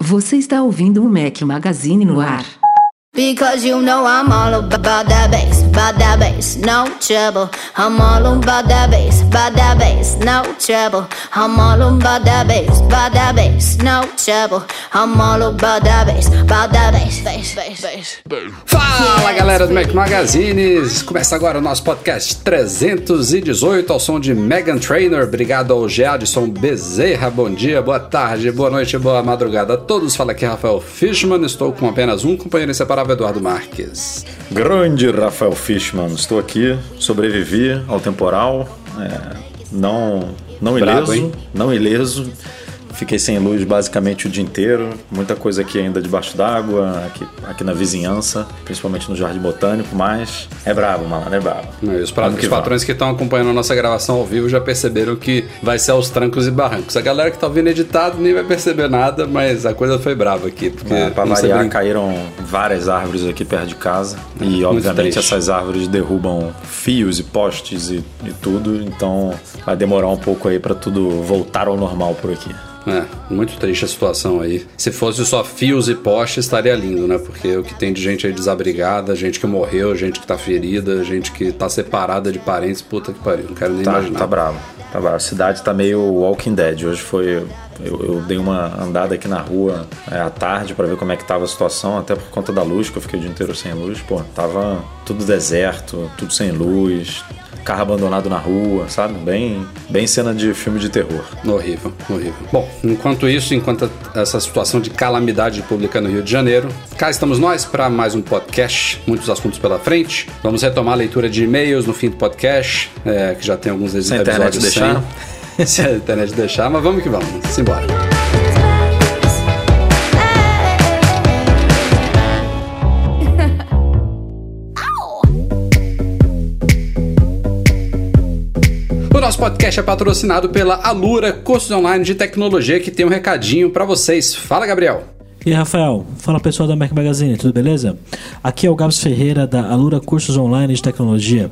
Você está ouvindo o Mac Magazine no ar. Because you know I'm all about that bass, about that bass, no trouble. I'm all about that bass, about that bass, no trouble. I'm all about that bass, about that bass, no trouble. I'm all about that bass, about that bass, bass, bass, bass. Fala galera do Mac Magazines! Começa agora o nosso podcast 318 ao som de Megan Trainor. Obrigado ao Geadson Bezerra. Bom dia, boa tarde, boa noite, boa madrugada a todos. Fala aqui Rafael Fishman. Estou com apenas um companheiro inseparável, Eduardo Marques. Grande Rafael Fishman, estou aqui, sobrevivi ao temporal, é, não, não ileso, hein? não ileso. Fiquei sem luz basicamente o dia inteiro, muita coisa aqui ainda debaixo d'água, aqui, aqui na vizinhança, principalmente no Jardim Botânico, mas é brabo, malandro, é brabo. E os, pra- os patrões que estão acompanhando a nossa gravação ao vivo já perceberam que vai ser aos trancos e barrancos. A galera que tá ouvindo editado nem vai perceber nada, mas a coisa foi brava aqui. Porque É, pra variar, bem- caíram várias árvores aqui perto de casa. E, muito obviamente, essas árvores derrubam fios e postes e, e tudo. Então, vai demorar um pouco aí pra tudo voltar ao normal por aqui. É, muito triste a situação aí. Se fosse só fios e postes, estaria lindo, né? Porque o que tem de gente aí desabrigada, gente que morreu, gente que tá ferida, gente que tá separada de parentes, puta que pariu, não quero nem Tá, imaginar. tá bravo. Tá bravo. A cidade tá meio Walking Dead. Hoje foi. Eu, eu dei uma andada aqui na rua é, à tarde pra ver como é que tava a situação, até por conta da luz, que eu fiquei o dia inteiro sem luz. Pô, tava tudo deserto, tudo sem luz, carro abandonado na rua, sabe? Bem, bem cena de filme de terror. Horrível, horrível. Bom, enquanto isso, enquanto essa situação de calamidade pública no Rio de Janeiro, cá estamos nós para mais um podcast, muitos assuntos pela frente. Vamos retomar a leitura de e-mails no fim do podcast, é, que já tem alguns Se a internet episódios deixar. sem. Se a internet deixar, mas vamos que vamos, simbora. Podcast é patrocinado pela Alura, cursos online de tecnologia, que tem um recadinho para vocês. Fala, Gabriel. E aí, Rafael, fala pessoal da Mac Magazine, tudo beleza? Aqui é o Gabs Ferreira da Alura Cursos Online de Tecnologia.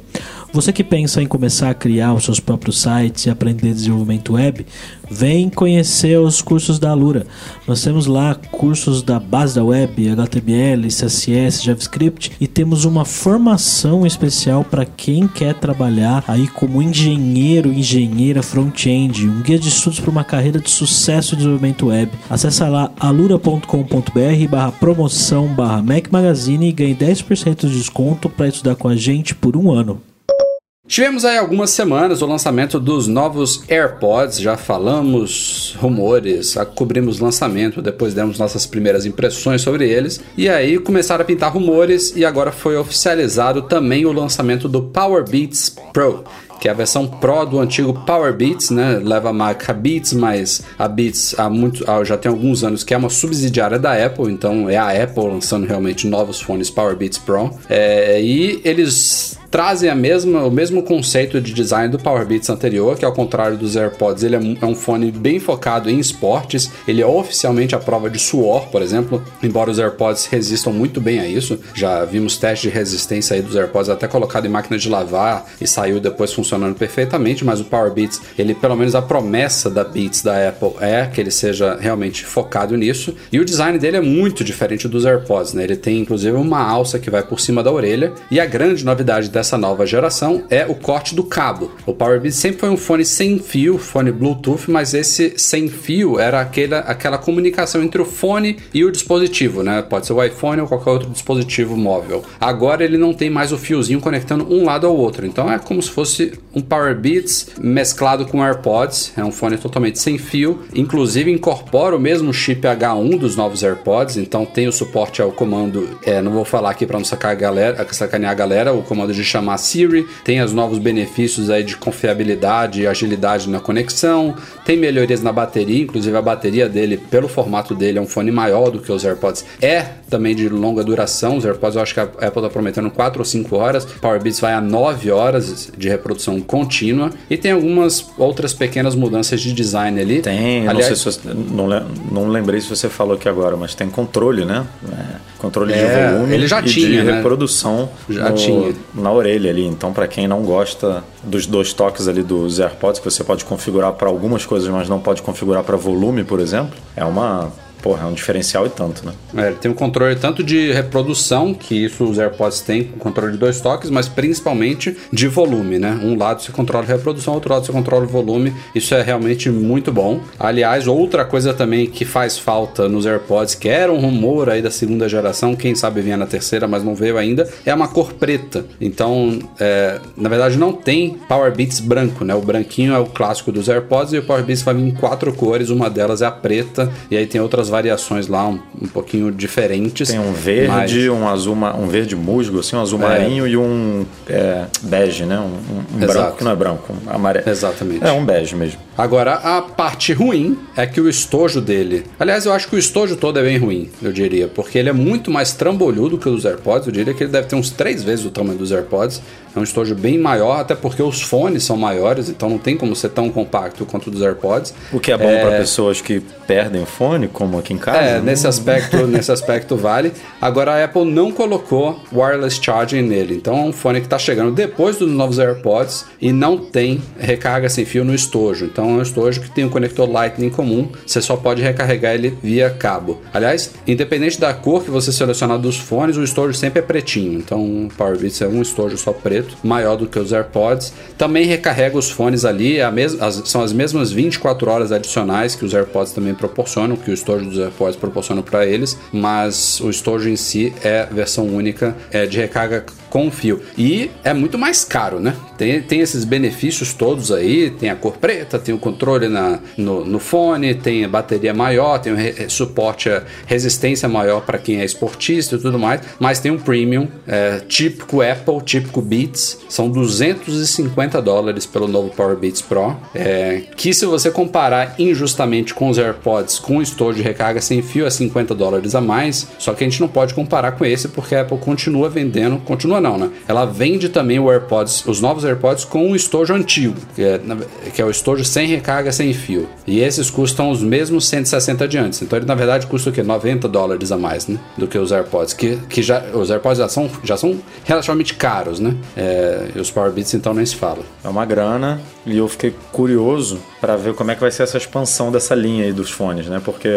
Você que pensa em começar a criar os seus próprios sites e aprender desenvolvimento web, vem conhecer os cursos da Alura. Nós temos lá cursos da base da web, HTML, CSS, JavaScript e temos uma formação especial para quem quer trabalhar aí como engenheiro, engenheira front-end, um guia de estudos para uma carreira de sucesso em desenvolvimento web. Acesse lá alura.com.br barra promoção barra Mac Magazine e ganhe 10% de desconto para estudar com a gente por um ano. Tivemos aí algumas semanas o lançamento dos novos AirPods, já falamos rumores, cobrimos lançamento, depois demos nossas primeiras impressões sobre eles, e aí começaram a pintar rumores e agora foi oficializado também o lançamento do Power Beats Pro. Que é a versão Pro do antigo Power Beats, né? Leva a marca Beats, mas a Beats há muito, já tem alguns anos que é uma subsidiária da Apple, então é a Apple lançando realmente novos fones Power Beats Pro. É, e eles trazem a mesma, o mesmo conceito de design do Power Beats anterior, que ao contrário dos AirPods, ele é um, é um fone bem focado em esportes. Ele é oficialmente à prova de suor, por exemplo, embora os AirPods resistam muito bem a isso. Já vimos testes de resistência aí dos AirPods até colocado em máquina de lavar e saiu depois funcionando perfeitamente, mas o Power Beats, ele pelo menos a promessa da Beats da Apple é que ele seja realmente focado nisso. E o design dele é muito diferente dos AirPods, né? Ele tem inclusive uma alça que vai por cima da orelha e a grande novidade dessa nova geração é o corte do cabo. O Power Beats sempre foi um fone sem fio, fone Bluetooth, mas esse sem fio era aquela, aquela comunicação entre o fone e o dispositivo, né? Pode ser o iPhone ou qualquer outro dispositivo móvel. Agora ele não tem mais o fiozinho conectando um lado ao outro, então é como se fosse um Power Beats mesclado com AirPods. É um fone totalmente sem fio, inclusive incorpora o mesmo chip H1 dos novos AirPods, então tem o suporte ao comando. É, não vou falar aqui para não sacar a galera, sacanear a galera, o comando de chamar Siri, tem os novos benefícios aí de confiabilidade e agilidade na conexão, tem melhorias na bateria, inclusive a bateria dele, pelo formato dele, é um fone maior do que os AirPods. É também de longa duração, os AirPods eu acho que a Apple está prometendo 4 ou 5 horas, Powerbeats vai a 9 horas de reprodução contínua e tem algumas outras pequenas mudanças de design ali. Tem, Aliás, não, sei se você, não, não lembrei se você falou aqui agora, mas tem controle, né? É, controle é, de volume ele já tinha, de né? reprodução já no, tinha. na orelha ali. Então, para quem não gosta dos dois toques ali dos AirPods, que você pode configurar para algumas coisas, mas não pode configurar para volume, por exemplo, é uma Porra, é um diferencial e tanto, né? É, ele tem um controle tanto de reprodução, que isso os AirPods têm, com controle de dois toques, mas principalmente de volume, né? Um lado você controla a reprodução, outro lado você controla o volume. Isso é realmente muito bom. Aliás, outra coisa também que faz falta nos AirPods, que era um rumor aí da segunda geração, quem sabe vinha na terceira, mas não veio ainda, é uma cor preta. Então, é, na verdade, não tem Power Beats branco, né? O branquinho é o clássico dos AirPods e o Power Beats vai vir em quatro cores, uma delas é a preta, e aí tem outras variações lá um, um pouquinho diferentes. Tem um verde, mas... um azul, um verde musgo, assim, um azul é. marinho e um é, bege, né? Um, um branco que não é branco, um amarelo. Exatamente. É um bege mesmo. Agora, a parte ruim é que o estojo dele. Aliás, eu acho que o estojo todo é bem ruim, eu diria, porque ele é muito mais trambolhudo que os AirPods. Eu diria que ele deve ter uns três vezes o tamanho dos AirPods. É um estojo bem maior, até porque os fones são maiores, então não tem como ser tão compacto quanto o dos AirPods. O que é bom é... para pessoas que perdem o fone, como aqui em casa. É, nesse aspecto, nesse aspecto vale. Agora a Apple não colocou wireless charging nele, então é um fone que está chegando depois dos novos AirPods e não tem recarga sem fio no estojo. Então é um estojo que tem um conector Lightning comum, você só pode recarregar ele via cabo. Aliás, independente da cor que você selecionar dos fones, o estojo sempre é pretinho. Então o Powerbeats é um estojo só preto preto, maior do que os AirPods. Também recarrega os fones ali, é as, são as mesmas 24 horas adicionais que os AirPods também proporcionam, que o estojo dos AirPods proporciona para eles, mas o estojo em si é versão única é de recarga com fio. E é muito mais caro, né? Tem, tem esses benefícios todos aí, tem a cor preta, tem o controle na, no, no fone, tem a bateria maior, tem o re, suporte a resistência maior para quem é esportista e tudo mais, mas tem um premium é, típico Apple, típico Beats, são 250 dólares pelo novo Power Beats Pro, é, que se você comparar injustamente com os AirPods com o estojo de recarga sem fio é 50 dólares a mais, só que a gente não pode comparar com esse porque a Apple continua vendendo, continua não, né? Ela vende também o AirPods, os novos AirPods com o estojo antigo, que é, que é o estojo sem recarga, sem fio. E esses custam os mesmos 160 de antes. Então ele na verdade custa o quê? 90 dólares a mais, né? Do que os AirPods, que, que já os AirPods já são, já são relativamente caros, né? É, e os Powerbeats então nem se fala. É uma grana e eu fiquei curioso para ver como é que vai ser essa expansão dessa linha aí dos fones, né? Porque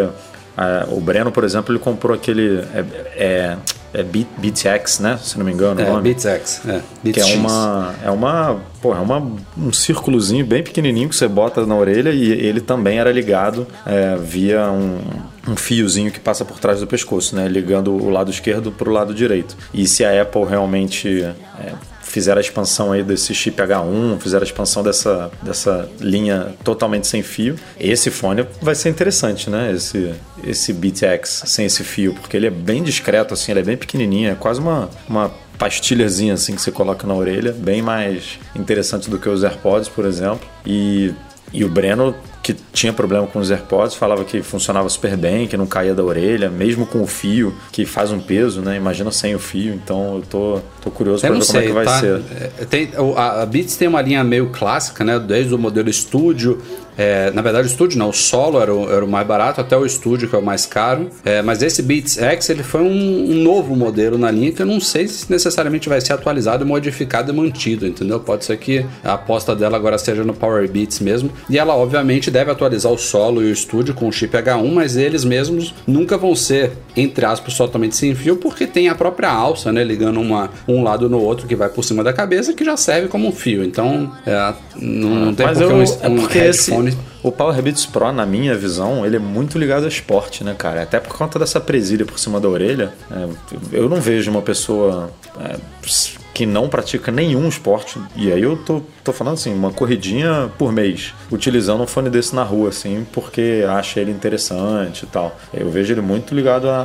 é, o Breno, por exemplo, ele comprou aquele é, é é Beat, BeatX, né? Se não me engano é, o nome. BeatX, é. Beats que é uma, é uma, pô, é uma, um círculozinho bem pequenininho que você bota na orelha e ele também era ligado é, via um, um fiozinho que passa por trás do pescoço, né? Ligando o lado esquerdo para o lado direito. E se a Apple realmente é, fizeram a expansão aí desse chip H1, fizeram a expansão dessa, dessa linha totalmente sem fio. Esse fone vai ser interessante, né? Esse, esse Beat X sem esse fio, porque ele é bem discreto, assim, ele é bem pequenininho, é quase uma, uma pastilhazinha assim que você coloca na orelha, bem mais interessante do que os AirPods, por exemplo. E, e o Breno que tinha problema com os AirPods, falava que funcionava super bem, que não caía da orelha, mesmo com o fio, que faz um peso, né? Imagina sem o fio. Então eu tô, tô curioso para ver sei, como é que vai tá? ser. É, tem, a Beats tem uma linha meio clássica, né? Desde o modelo Studio é, na verdade, o estúdio não, o solo era o, era o, mais barato, até o estúdio que é o mais caro. É, mas esse Beats X ele foi um, um, novo modelo na linha que eu não sei se necessariamente vai ser atualizado, modificado e mantido, entendeu? Pode ser que a aposta dela agora seja no Power Beats mesmo. E ela, obviamente, deve atualizar o solo e o estúdio com o chip H1, mas eles mesmos nunca vão ser, entre aspas, totalmente sem fio, porque tem a própria alça, né? Ligando uma, um lado no outro que vai por cima da cabeça, que já serve como um fio. Então, é, não, não tem mas porque eu, um, é porque headphone esse o Power Beats Pro, na minha visão, ele é muito ligado ao esporte, né, cara? Até por conta dessa presilha por cima da orelha. É, eu não vejo uma pessoa é, que não pratica nenhum esporte, e aí eu tô, tô falando assim, uma corridinha por mês, utilizando um fone desse na rua, assim, porque acha ele interessante e tal. Eu vejo ele muito ligado a,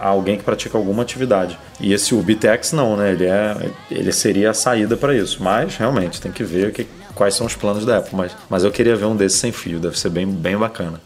a, a alguém que pratica alguma atividade. E esse UBTX não, né? Ele, é, ele seria a saída para isso. Mas realmente tem que ver que, quais são os planos da Apple. Mas, mas eu queria ver um desses sem fio, deve ser bem, bem bacana.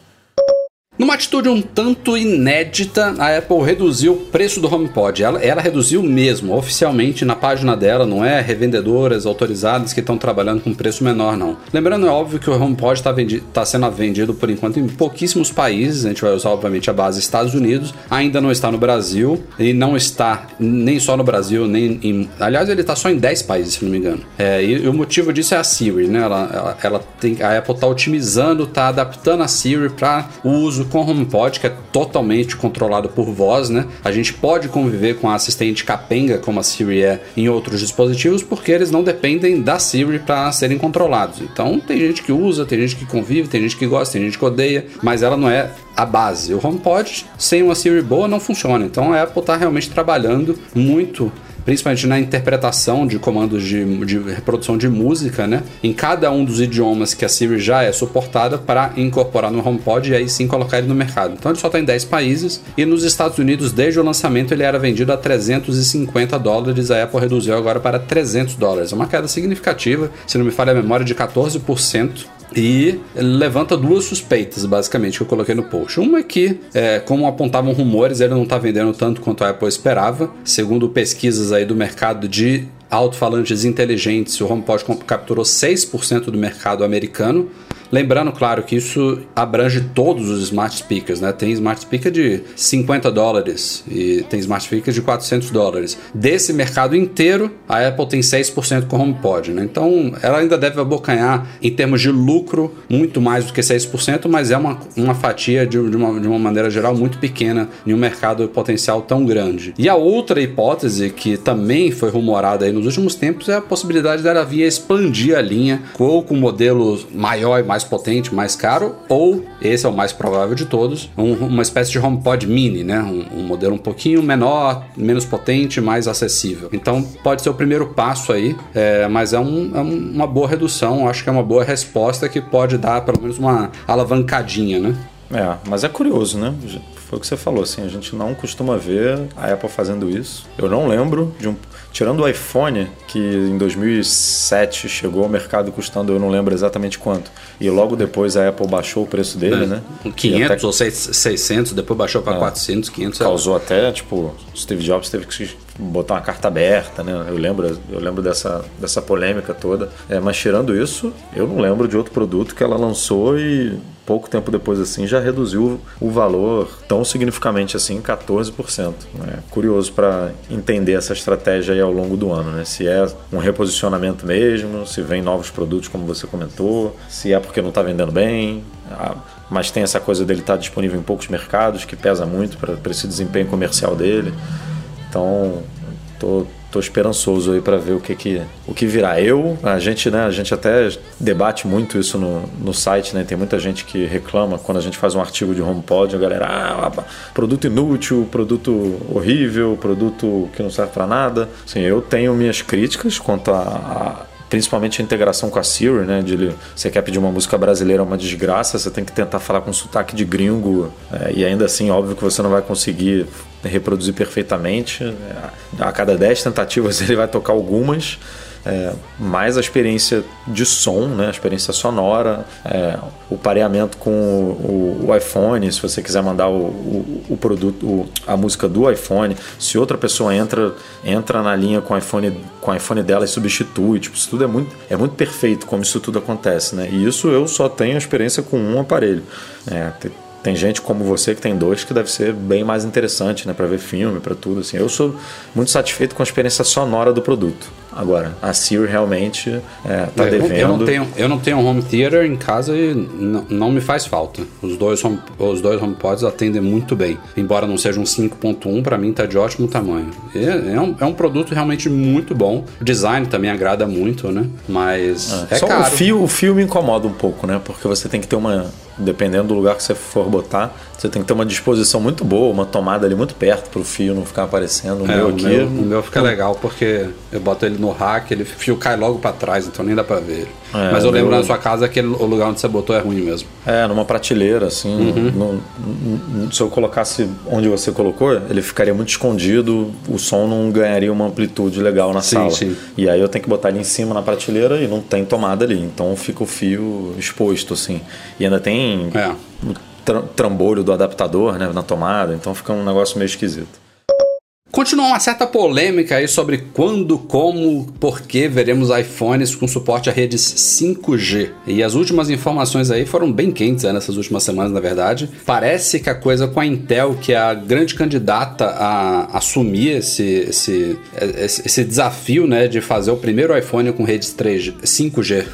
Numa atitude um tanto inédita, a Apple reduziu o preço do HomePod. Ela, ela reduziu mesmo, oficialmente na página dela, não é revendedoras autorizadas que estão trabalhando com preço menor, não. Lembrando, é óbvio que o HomePod está tá sendo vendido por enquanto em pouquíssimos países. A gente vai usar, obviamente, a base Estados Unidos. Ainda não está no Brasil e não está nem só no Brasil, nem em. Aliás, ele está só em 10 países, se não me engano. É, e, e, o motivo disso é a Siri, né? Ela, ela, ela tem, a Apple está otimizando, está adaptando a Siri para o uso com o HomePod, que é totalmente controlado por voz, né? A gente pode conviver com a assistente capenga, como a Siri é em outros dispositivos, porque eles não dependem da Siri para serem controlados. Então, tem gente que usa, tem gente que convive, tem gente que gosta, tem gente que odeia, mas ela não é a base. O HomePod sem uma Siri boa não funciona. Então, a Apple está realmente trabalhando muito principalmente na interpretação de comandos de, de reprodução de música, né? Em cada um dos idiomas que a Siri já é suportada para incorporar no HomePod e aí sim colocar ele no mercado. Então ele só está em 10 países e nos Estados Unidos, desde o lançamento, ele era vendido a 350 dólares, a Apple reduziu agora para 300 dólares. É uma queda significativa, se não me falha a memória, de 14% e levanta duas suspeitas, basicamente, que eu coloquei no post. Uma é que, é, como apontavam rumores, ele não está vendendo tanto quanto a Apple esperava. Segundo pesquisas aí do mercado de alto-falantes inteligentes, o HomePod capturou 6% do mercado americano, Lembrando, claro, que isso abrange todos os smart speakers, né? Tem smart speaker de 50 dólares e tem smart speaker de 400 dólares. Desse mercado inteiro, a Apple tem 6% com HomePod, né? Então, ela ainda deve abocanhar em termos de lucro muito mais do que 6%, mas é uma, uma fatia de, de, uma, de uma maneira geral muito pequena em um mercado potencial tão grande. E a outra hipótese que também foi rumorada aí nos últimos tempos é a possibilidade dela vir expandir a linha ou com modelos maior e mais mais potente, mais caro, ou, esse é o mais provável de todos, um, uma espécie de HomePod mini, né? Um, um, modelo um pouquinho menor, menos potente, mais acessível. Então pode ser o primeiro passo aí, é, mas é, um, é, uma boa redução, acho que é uma boa resposta que pode dar pelo menos uma alavancadinha, né? É, mas é curioso, né? Foi o que você falou, assim, a gente não costuma ver a Apple fazendo isso. Eu não lembro de um Tirando o iPhone, que em 2007 chegou ao mercado custando, eu não lembro exatamente quanto, e logo depois a Apple baixou o preço dele, é, né? 500 até... ou 600, depois baixou para é, 400, 500. Causou até, tipo, Steve Jobs teve que botar uma carta aberta, né? Eu lembro, eu lembro dessa, dessa polêmica toda. É, mas tirando isso, eu não lembro de outro produto que ela lançou e pouco tempo depois assim já reduziu o valor tão significativamente assim 14%. Né? Curioso para entender essa estratégia aí ao longo do ano, né? Se é um reposicionamento mesmo, se vem novos produtos como você comentou, se é porque não está vendendo bem, mas tem essa coisa dele estar tá disponível em poucos mercados que pesa muito para esse desempenho comercial dele. Então, tô tô esperançoso aí para ver o que que o que virá. Eu, a gente, né, a gente até debate muito isso no, no site, né? Tem muita gente que reclama quando a gente faz um artigo de HomePod, a galera, ah, produto inútil, produto horrível, produto que não serve para nada. Assim, eu tenho minhas críticas quanto a, a principalmente a integração com a Siri, né? De você quer pedir uma música brasileira é uma desgraça, você tem que tentar falar com sotaque de gringo é, e ainda assim, óbvio que você não vai conseguir reproduzir perfeitamente. A cada 10 tentativas ele vai tocar algumas. É, mais a experiência de som, né, a experiência sonora, é, o pareamento com o, o, iPhone, se você quiser mandar o, o, o produto, a música do iPhone, se outra pessoa entra entra na linha com o iPhone com o iPhone dela e substitui, tipo, isso tudo é muito é muito perfeito como isso tudo acontece, né? E isso eu só tenho experiência com um aparelho. É, tem gente como você que tem dois que deve ser bem mais interessante, né, para ver filme, para tudo assim. Eu sou muito satisfeito com a experiência sonora do produto. Agora, a Siri realmente é, tá É, eu, devendo. eu não tenho, eu não tenho um home theater em casa e não me faz falta. Os dois, home, os dois HomePods atendem muito bem. Embora não seja um 5.1, pra mim tá de ótimo tamanho. É, é um, é um produto realmente muito bom. O design também agrada muito, né? Mas é, Só caro. o fio, o fio me incomoda um pouco, né? Porque você tem que ter uma. Dependendo do lugar que você for botar, você tem que ter uma disposição muito boa, uma tomada ali muito perto pro fio não ficar aparecendo. O É, meu o, aqui. meu, o meu fica legal porque eu boto ele no rack, ele o fio cai logo pra trás, então nem dá pra ver ele. É, Mas eu lembro meu- na sua casa que o lugar onde você botou é ruim mesmo. É, numa prateleira, assim. Uhum. não- não- se eu colocasse onde você colocou, ele ficaria muito escondido, o som não ganharia uma amplitude legal na Sim, sala. sim. E aí eu tenho que botar ele em cima na prateleira e não tem tomada ali. Então fica o fio exposto, assim. E ainda tem É. o tra- trambolho do adaptador, né, na tomada. Então fica um negócio meio esquisito. Continua uma certa polêmica aí sobre quando, como, por que veremos iPhones com suporte a redes 5G. E as últimas informações aí foram bem quentes né, nessas últimas semanas, na verdade. Parece que a coisa com a Intel, que é a grande candidata a assumir esse, esse, esse, desafio né, de fazer o primeiro iPhone com redes 3G, 5G.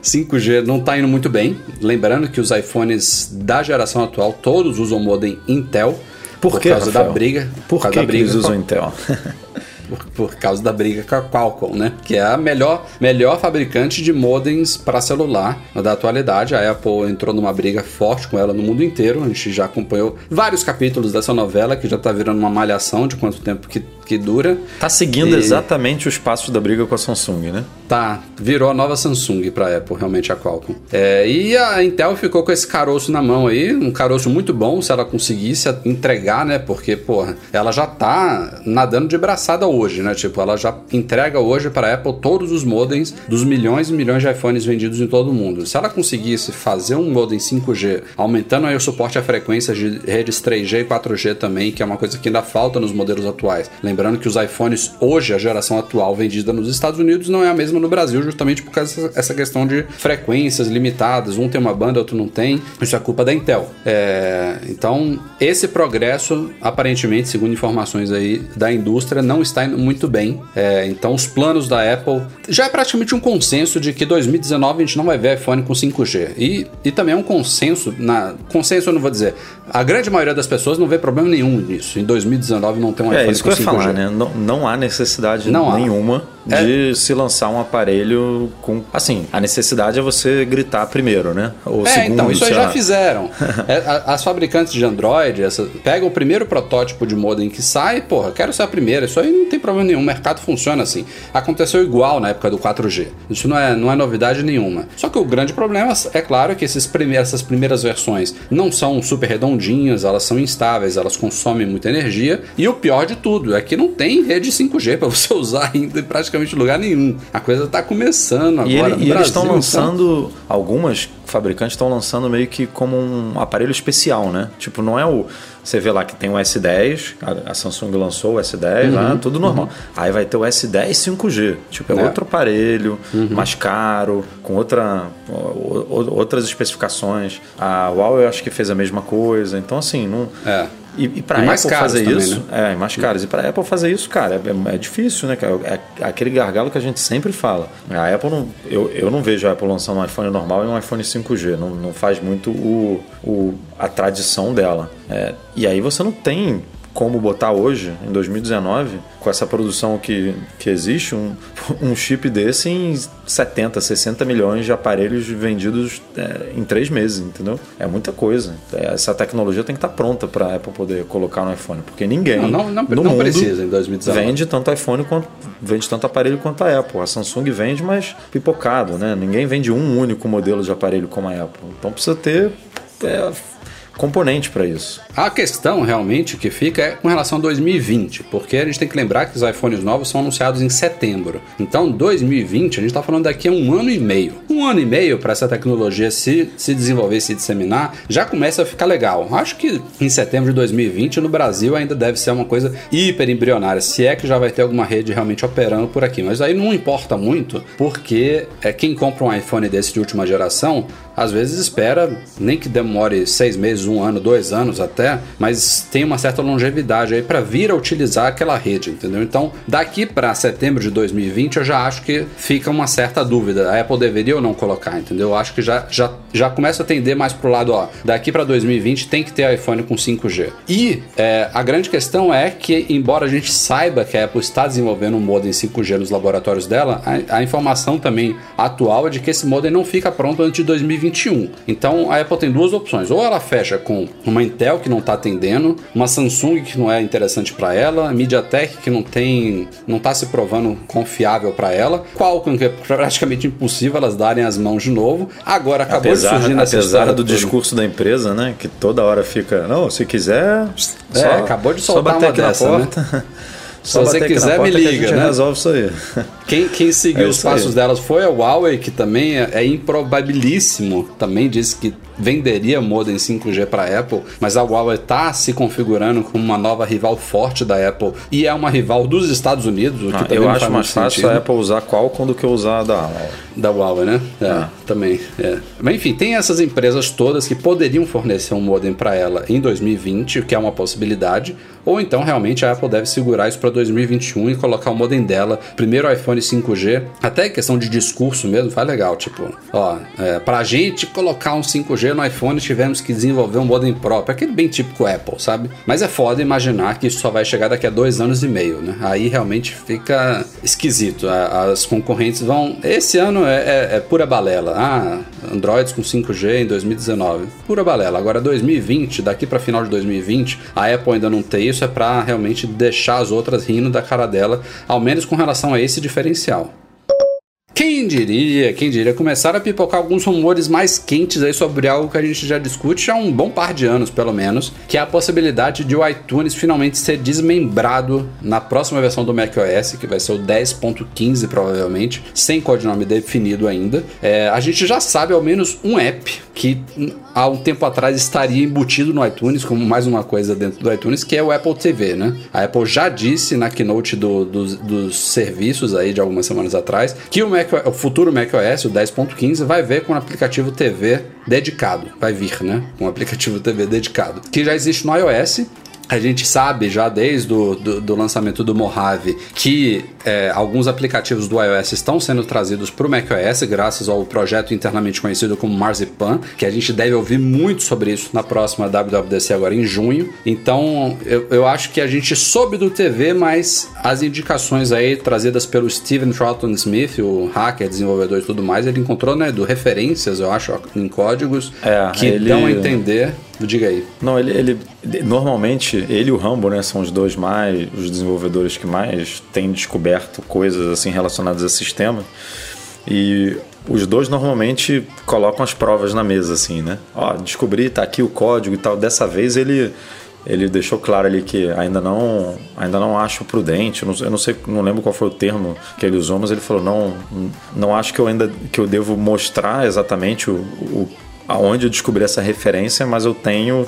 5G não está indo muito bem. Lembrando que os iPhones da geração atual todos usam modem Intel. Por, que, causa da Rafael? briga. Por, causa que, da que briga eles com- usam Intel? por, por causa da briga com a Qualcomm, né? Que é a melhor, melhor fabricante de modems para celular da atualidade. A Apple entrou numa briga forte com ela no mundo inteiro. A gente já acompanhou vários capítulos dessa novela que já tá virando uma malhação de quanto tempo que, que dura. Tá seguindo E- exatamente os passos da briga com a Samsung, né? Tá, virou a nova Samsung para Apple, realmente a Qualcomm. É, e a Intel ficou com esse caroço na mão aí, um caroço muito bom se ela conseguisse entregar, né? Porque, porra, ela já tá nadando de braçada hoje, né? Tipo, ela já entrega hoje para Apple todos os modems dos milhões e milhões de iPhones vendidos em todo o mundo. Se ela conseguisse fazer um modem 5G, aumentando aí o suporte a frequências de redes 3G e 4G também, que é uma coisa que ainda falta nos modelos atuais. Lembrando que os iPhones hoje, a geração atual vendida nos Estados Unidos, não é a mesma no Brasil, justamente por causa dessa essa questão de frequências limitadas. Um tem uma banda, outro não tem. Isso é culpa da Intel. É, então, esse progresso, aparentemente, segundo informações aí da indústria, não está indo muito bem. É, então, os planos da Apple já é praticamente um consenso de que 2019 a gente não vai ver iPhone com 5G. E, e também é um consenso, na consenso eu não vou dizer, a grande maioria das pessoas não vê problema nenhum nisso. Em 2019 não tem um É iPhone isso que com eu ia 5G. falar, né? Não, não há necessidade Não há. É. de se lançar um aparelho com. Assim, a necessidade é você gritar primeiro, né? Ou É, segundo, então, isso aí já fizeram. É, as fabricantes de Android essa, pegam o primeiro protótipo de modem que sai, porra, quero ser a primeira. Isso aí não tem problema nenhum, o mercado funciona assim. Aconteceu igual na época do 4G. Isso não é, não é novidade nenhuma. Só que o grande problema é claro que esses prime- essas primeiras versões não são super redondinhas, elas são instáveis, elas consomem muita energia. E o pior de tudo é que não tem rede 5G para você usar ainda em praticamente lugar nenhum. A coisa tá começando agora. E, ele- e eles estão então- lançando. Algumas fabricantes estão lançando meio que como um aparelho especial, né? Tipo, não é o. Você vê lá que tem o S10, a, Samsung lançou o S10, lá, tudo normal. Aí vai ter o S10 5G. Tipo, é, Uhum. É. outro aparelho, mais caro, com outra, outras especificações. A Huawei eu acho que fez a mesma coisa. Então, assim, não. É. E, e para Apple fazer também, isso, né? é, e mais caros. E para Apple fazer isso, cara, é, é difícil, né, cara? É aquele gargalo que a gente sempre fala. A Apple não, eu, eu não vejo a Apple lançando um iPhone normal e um iPhone 5G. Não, não faz muito o, o, a tradição dela. É, e aí você não tem como botar hoje, em 2019, com essa produção que, que existe, um, um chip desse em 70, 60 milhões de aparelhos vendidos é, em três meses, entendeu? É muita coisa. É, Essa tecnologia tem que estar pronta para a Apple poder colocar no iPhone, porque ninguém Não, não- não- no não mundo precisa em 2019. vende tanto iPhone quanto vende tanto aparelho quanto a Apple. A Samsung vende, mas pipocado, né? Ninguém vende um único modelo de aparelho como a Apple. Então precisa ter é, componente para isso. A questão realmente que fica é com relação a 2020, porque a gente tem que lembrar que os iPhones novos são anunciados em setembro. Então, 2020, a gente está falando daqui a um ano e meio. Um ano e meio para essa tecnologia se, se desenvolver, se disseminar, já começa a ficar legal. Acho que em setembro de 2020, no Brasil, ainda deve ser uma coisa hiper embrionária, se é que já vai ter alguma rede realmente operando por aqui. Mas aí não importa muito, porque é, quem compra um iPhone desse de última geração às vezes espera, nem que demore seis meses, um ano, dois anos até, mas tem uma certa longevidade aí para vir a utilizar aquela rede, entendeu? Então, daqui para setembro de 2020, eu já acho que fica uma certa dúvida. A Apple deveria ou não colocar, entendeu? Eu acho que já, já, já começa a tender mais pro lado, ó, daqui para 2020 tem que ter iPhone com 5G. E é, a grande questão é que, embora a gente saiba que a Apple está desenvolvendo um modem 5G nos laboratórios dela, a, a informação também atual é de que esse modem não fica pronto antes de 2021. Então a Apple tem duas opções: ou ela fecha com uma Intel que não está atendendo, uma Samsung que não é interessante para ela, a MediaTek que não tem, não está se provando confiável para ela, Qualcomm que é praticamente impossível elas darem as mãos de novo. Agora acabou apesar, de surgir nessa apesar do toda. discurso da empresa, né, que toda hora fica, não, se quiser, É, só, acabou de só soltar bater uma aqui dessa, né? porta. Se Só você aqui na quiser, me liga, né? resolve isso aí. Quem, quem seguiu É os isso aí. passos delas foi a Huawei, que também é, é improbabilíssimo. Também disse que venderia modem 5G para Apple, mas a Huawei está se configurando como uma nova rival forte da Apple e é uma rival dos Estados Unidos, o que Ah, também eu acho mais fácil sentido. a Apple usar Qualcomm do que usar a da Huawei. Da Huawei, né? É, Ah. também. É. Mas enfim, tem essas empresas todas que poderiam fornecer um modem para ela em 2020, o que é uma possibilidade, ou então realmente a Apple deve segurar isso para 2021 e colocar o modem dela, primeiro o iPhone 5G, até questão de discurso mesmo, faz legal, tipo, ó, é, pra gente colocar um 5G no iPhone tivemos que desenvolver um modem próprio, aquele bem típico Apple, sabe? Mas é foda imaginar que isso só vai chegar daqui a dois anos e meio, né? Aí realmente fica esquisito. As concorrentes vão. Esse ano é, é- é pura balela. Ah, Androids com 5G em 2019. Pura balela. Agora 2020, daqui para final de 2020, a Apple ainda não ter isso, é pra realmente deixar as outras rindo da cara dela, ao menos com relação a esse diferencial. Quem diria, quem diria, começaram a pipocar alguns rumores mais quentes aí sobre algo que a gente já discute há um bom par de anos, pelo menos, que é a possibilidade de o iTunes finalmente ser desmembrado na próxima versão do macOS, que vai ser o 10.15 provavelmente, sem codinome definido ainda. É, a gente já sabe ao menos um app que hum, há um tempo atrás estaria embutido no iTunes como mais uma coisa dentro do iTunes, que é o Apple TV, né? A Apple já disse na keynote do- dos- dos serviços aí de algumas semanas atrás que o, Mac, o futuro macOS, o 10.15, vai ver com um aplicativo TV dedicado. Vai vir, né? Um aplicativo TV dedicado. Que já existe no iOS. A gente sabe já desde o do, do lançamento do Mojave que é, alguns aplicativos do iOS estão sendo trazidos para o macOS graças ao projeto internamente conhecido como Marzipan, que a gente deve ouvir muito sobre isso na próxima WWDC agora em junho. Então eu, eu acho que a gente soube do TV, mas as indicações aí trazidas pelo Steven Troughton Smith, o hacker, desenvolvedor e tudo mais, ele encontrou né, do referências, eu acho, em códigos É, que ele- dão a entender. Diga aí. Não, ele, ele normalmente ele e o Rambo, né, são os dois mais os desenvolvedores que mais têm descoberto coisas assim relacionadas a sistema. E os dois normalmente colocam as provas na mesa assim, né? Ó, descobri, tá aqui o código e tal. Dessa vez ele ele deixou claro ali que ainda não ainda não acho prudente, eu não, eu não sei, não lembro qual foi o termo que ele usou, mas ele falou não não acho que eu ainda que eu devo mostrar exatamente o, o aonde eu descobri essa referência, mas eu tenho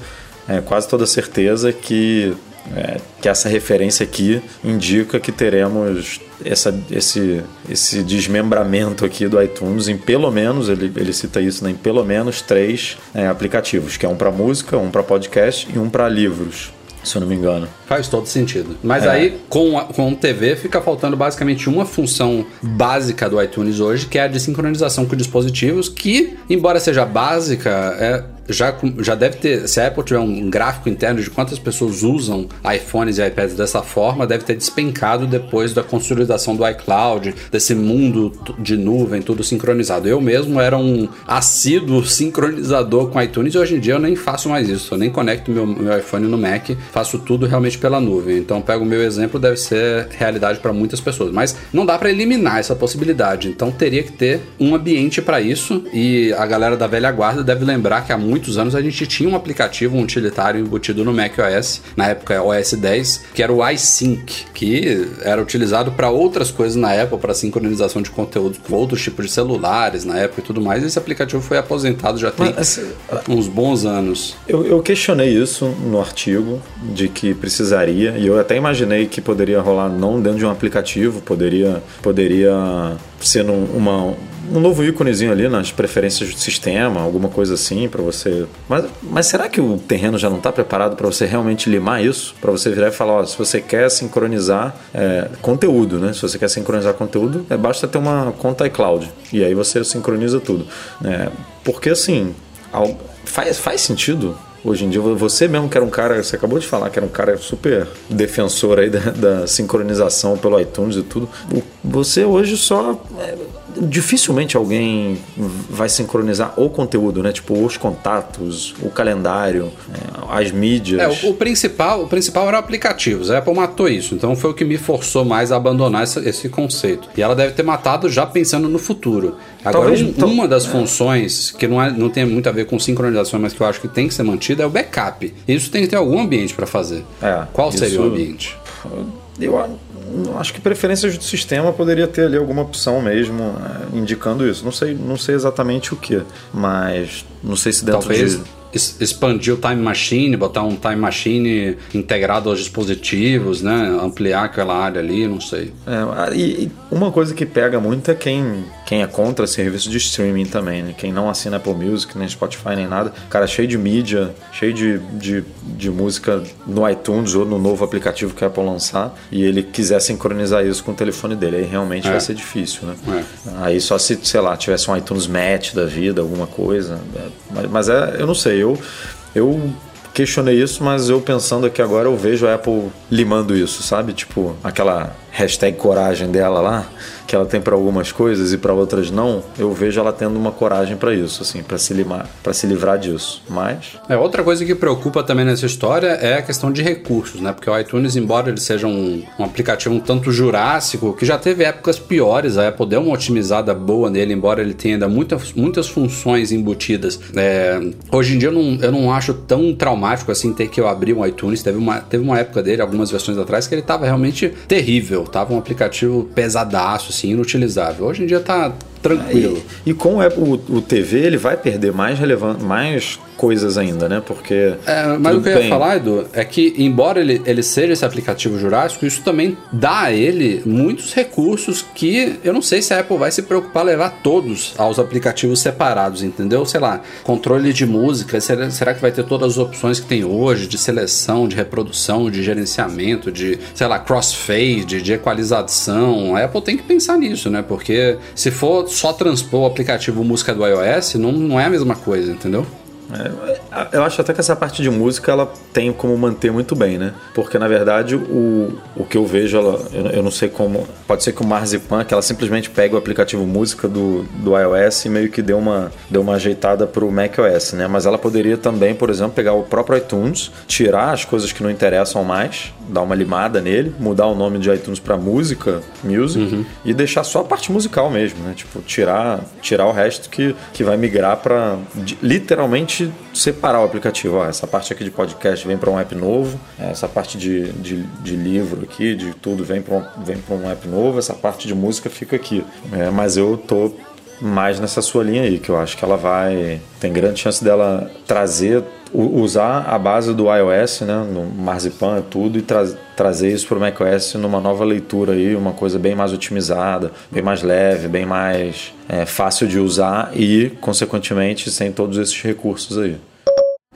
é, quase toda certeza que, é, que essa referência aqui indica que teremos essa, esse, esse desmembramento aqui do iTunes em pelo menos, ele, ele cita isso, né, em pelo menos três é, aplicativos, que é um para música, um para podcast e um para livros, se eu não me engano. Faz todo sentido. Mas É. aí, com, a, com o TV, fica faltando basicamente uma função básica do iTunes hoje, que é a de sincronização com dispositivos, que, embora seja básica, é, já, já deve ter. Se a Apple tiver um gráfico interno de quantas pessoas usam iPhones e iPads dessa forma, deve ter despencado depois da consolidação do iCloud, desse mundo de nuvem, tudo sincronizado. Eu mesmo era um assíduo sincronizador com iTunes e hoje em dia eu nem faço mais isso. Eu nem conecto meu, meu iPhone no Mac, faço tudo realmente pela nuvem. Então, pego o meu exemplo, deve ser realidade para muitas pessoas. Mas não dá para eliminar essa possibilidade. Então, teria que ter um ambiente para isso. E a galera da velha guarda deve lembrar que há muitos anos a gente tinha um aplicativo, um utilitário embutido no macOS, na época OS 10, que era o iSync, que era utilizado para outras coisas na Apple, para sincronização de conteúdo com outros tipos de celulares na época e tudo mais. Esse aplicativo foi aposentado já tem Mas, assim, uns bons anos. Eu, eu questionei isso no artigo, de que precisaria, e eu até imaginei que poderia rolar não dentro de um aplicativo, poderia, poderia ser uma, um novo íconezinho ali nas preferências do sistema, alguma coisa assim para você. Mas, mas será que o terreno já não está preparado para você realmente limar isso? Para você virar e falar, ó, se você quer sincronizar é, conteúdo, né? Se você quer sincronizar conteúdo, é, basta ter uma conta iCloud e aí você sincroniza tudo. É, porque assim, faz, faz sentido hoje em dia. Você mesmo que era um cara, você acabou de falar que era um cara super defensor aí da, da sincronização pelo iTunes e tudo. Você hoje só é, dificilmente alguém vai sincronizar o conteúdo, né? Tipo, os contatos, o calendário, é, as mídias. É, o, o, principal, o principal era aplicativos. A Apple matou isso. Então foi o que me forçou mais a abandonar esse, esse conceito. E ela deve ter matado já pensando no futuro. Agora, Talvez, um, uma das é. funções que não, é, não tem muito a ver com sincronização, mas que eu acho que tem que ser mantida é o backup. Isso tem que ter algum ambiente para fazer. É, Qual seria isso... o ambiente? Eu acho que preferências do sistema poderia ter ali alguma opção mesmo é, indicando isso. Não sei, não sei exatamente o que, mas não sei se dentro Talvez de expandir o Time Machine, botar um Time Machine integrado aos dispositivos, né? Ampliar aquela área ali, não sei. É, e uma coisa que pega muito é quem, quem é contra serviço de streaming também, né? Quem não assina Apple Music, nem Spotify, nem nada. Cara, cheio de mídia, cheio de, de, de música no iTunes ou no novo aplicativo que a Apple lançar e ele quiser sincronizar isso com o telefone dele, aí realmente é. vai ser difícil, né? É. Aí só se, sei lá, tivesse um iTunes Match da vida, alguma coisa. É, mas, mas é, eu não sei, eu, eu questionei isso, mas eu pensando aqui agora, eu vejo a Apple limando isso, sabe? Tipo, aquela hashtag coragem dela lá, que ela tem para algumas coisas e para outras não, eu vejo ela tendo uma coragem para isso, assim, para se limar, para se livrar disso. Mas é outra coisa que preocupa também nessa história é a questão de recursos, né? Porque o iTunes, embora ele seja um, um aplicativo um tanto jurássico, que já teve épocas piores, a Apple deu uma otimizada boa nele, embora ele tenha ainda muitas, muitas funções embutidas. É, hoje em dia eu não, eu não acho tão traumático assim ter que eu abrir um iTunes. Teve uma, teve uma época dele, algumas versões atrás, que ele estava realmente terrível, tava um aplicativo pesadaço, assim, inutilizável. Hoje em dia tá tranquilo. E, e com o, o, TV ele vai perder mais relevância, mais coisas ainda, né? Porque. É, mas o que eu ia falar, Edu, é que, embora ele, ele seja esse aplicativo jurássico, isso também dá a ele muitos recursos que eu não sei se a Apple vai se preocupar levar todos aos aplicativos separados, entendeu? Sei lá, controle de música, será, será que vai ter todas as opções que tem hoje de seleção, de reprodução, de gerenciamento, de, sei lá, crossfade, de equalização? A Apple tem que pensar nisso, né? Porque se for só transpor o aplicativo música do iOS, não, não é a mesma coisa, entendeu? É, eu acho até que essa parte de música ela tem como manter muito bem, né? Porque na verdade o, o que eu vejo, ela, eu, eu não sei como. Pode ser que o Marzipan, que ela simplesmente pega o aplicativo música do, do iOS e meio que deu uma, deu uma ajeitada pro macOS, né? Mas ela poderia também, por exemplo, pegar o próprio iTunes, tirar as coisas que não interessam mais, dar uma limada nele, mudar o nome de iTunes para música, music, uhum. e deixar só a parte musical mesmo, né? Tipo, tirar, tirar o resto que, que vai migrar para literalmente separar o aplicativo. Ó, essa parte aqui de podcast vem para um app novo, essa parte de, de, de livro aqui, de tudo, vem para um, um app novo, essa parte de música fica aqui. É, mas eu tô mais nessa sua linha aí, que eu acho que ela vai. Tem grande chance dela trazer, usar a base do iOS, né, no Marzipan tudo, e tra trazer isso para o macOS numa nova leitura aí, uma coisa bem mais otimizada, bem mais leve, bem mais é, fácil de usar e, consequentemente, sem todos esses recursos aí.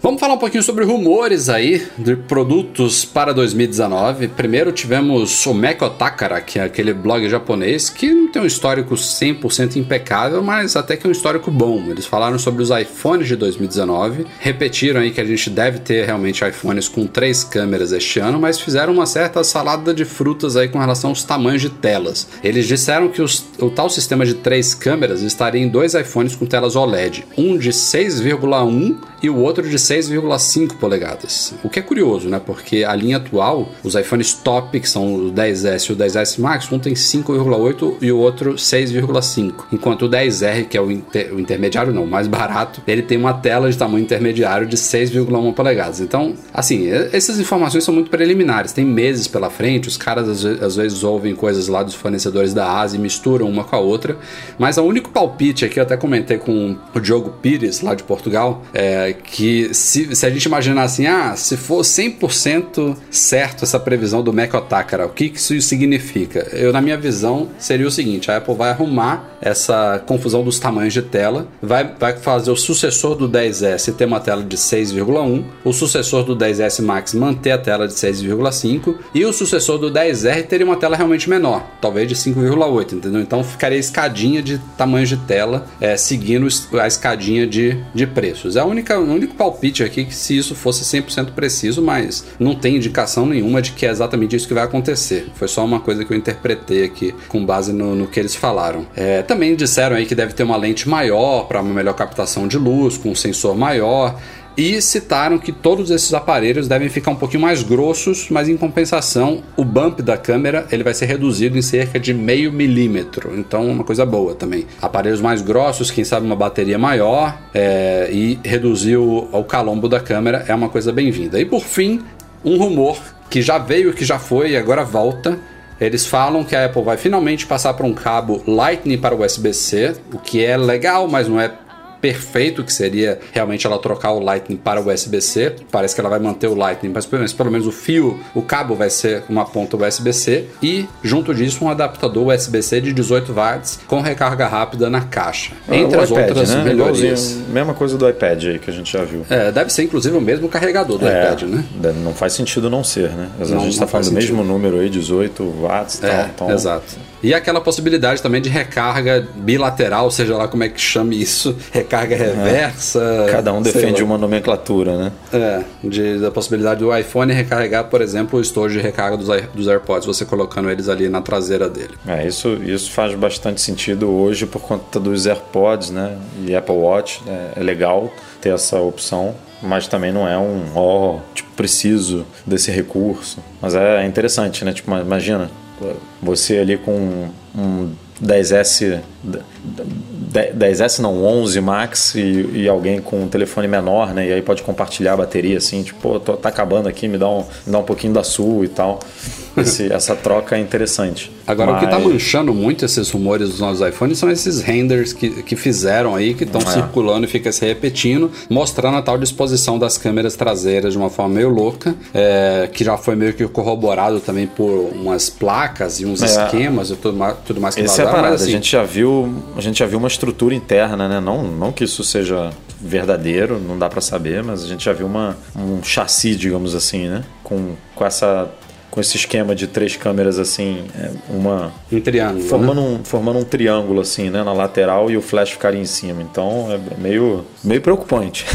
Vamos falar um pouquinho sobre rumores aí de produtos para 2019. Primeiro tivemos o Meiko Takara, que é aquele blog japonês que não tem um histórico 100% impecável, mas até que é um histórico bom. Eles falaram sobre os iPhones de 2019, repetiram aí que a gente deve ter realmente iPhones com três câmeras este ano, mas fizeram uma certa salada de frutas aí com relação aos tamanhos de telas. Eles disseram que os, o tal sistema de três câmeras estaria em dois iPhones com telas OLED, um de 6,1 e o outro de 6,5 polegadas. O que é curioso, né? Porque a linha atual, os iPhones top, que são o 10S e o 10S Max, um tem 5,8 e o outro 6,5. Enquanto o 10R, que é o, inter, o intermediário, não, o mais barato, ele tem uma tela de tamanho intermediário de 6,1 polegadas. Então, assim, essas informações são muito preliminares, tem meses pela frente, os caras às vezes, ouvem coisas lá dos fornecedores da Ásia e misturam uma com a outra. Mas o único palpite aqui, eu até comentei com o Diogo Pires, lá de Portugal, é que se, se a gente imaginar assim, ah, se for 100% certo essa previsão do Mac Otakara, o que, que isso significa? Eu, na minha visão, seria o seguinte: a Apple vai arrumar essa confusão dos tamanhos de tela, vai, vai fazer o sucessor do 10S ter uma tela de 6,1, o sucessor do 10S Max manter a tela de 6,5 e o sucessor do 10R teria uma tela realmente menor, talvez de 5,8, entendeu? Então ficaria escadinha de tamanhos de tela, é, seguindo a escadinha de, de preços. É a única, o único palpite aqui que se isso fosse 100% preciso, mas não tem indicação nenhuma de que é exatamente isso que vai acontecer. Foi só uma coisa que eu interpretei aqui com base no, no que eles falaram. É, também disseram aí que deve ter uma lente maior para uma melhor captação de luz, com um sensor maior e citaram que todos esses aparelhos devem ficar um pouquinho mais grossos, mas em compensação o bump da câmera ele vai ser reduzido em cerca de meio milímetro, então uma coisa boa também. Aparelhos mais grossos, quem sabe uma bateria maior é, e reduzir o, o calombo da câmera é uma coisa bem-vinda. E por fim, um rumor que já veio, que já foi e agora volta. Eles falam que a Apple vai finalmente passar para um cabo Lightning para USB-C, o que é legal, mas não é perfeito, que seria realmente ela trocar o Lightning para o USB-C. Parece que ela vai manter o Lightning, mas pelo menos, pelo menos o fio, o cabo vai ser uma ponta USB-C e junto disso um adaptador USB-C de 18 watts com recarga rápida na caixa. Ah, Entre as iPad, outras né? melhorias. Mesma coisa do iPad aí que a gente já viu. É, deve ser inclusive o mesmo carregador do É, iPad, né? Não faz sentido não ser, né? A gente está falando do mesmo número aí, 18 watts e É, tal. Então, exato. E aquela possibilidade também de recarga bilateral, seja lá como é que chame isso, recarga reversa. Cada um defende uma nomenclatura, né? É, de, da possibilidade do iPhone recarregar, por exemplo, o estojo de recarga dos, dos AirPods, você colocando eles ali na traseira dele. É, isso, isso faz bastante sentido hoje por conta dos AirPods, né? E Apple Watch. né? É legal ter essa opção, mas também não é um, ó, tipo, preciso desse recurso. Mas é interessante, né? Tipo, imagina, você ali com um 10S. 10S não, 11 Max e, e alguém com um telefone menor, né? E aí pode compartilhar a bateria assim, tipo, pô, tô, tá acabando aqui, me dá um, me dá um pouquinho da sua e tal. Esse- essa troca é interessante. Agora, o que tá Mas- manchando muito esses rumores dos novos iPhones são esses renders que, que fizeram aí, que estão É. circulando e fica se repetindo, mostrando a tal disposição das câmeras traseiras de uma forma meio louca, é, que já foi meio que corroborado também por umas placas e uns É. esquemas e tudo mais, tudo mais que Essa é a parada. mas, assim, a gente já viu, a gente já viu uma estrutura interna, né? Não, não que isso seja verdadeiro, não dá pra saber, mas a gente já viu uma, um chassi, digamos assim, né? Com, com essa com esse esquema de três câmeras assim, é, uma em triângulo. né? formando um, formando um triângulo assim, né, na lateral e o flash ficaria em cima. Então é meio meio preocupante.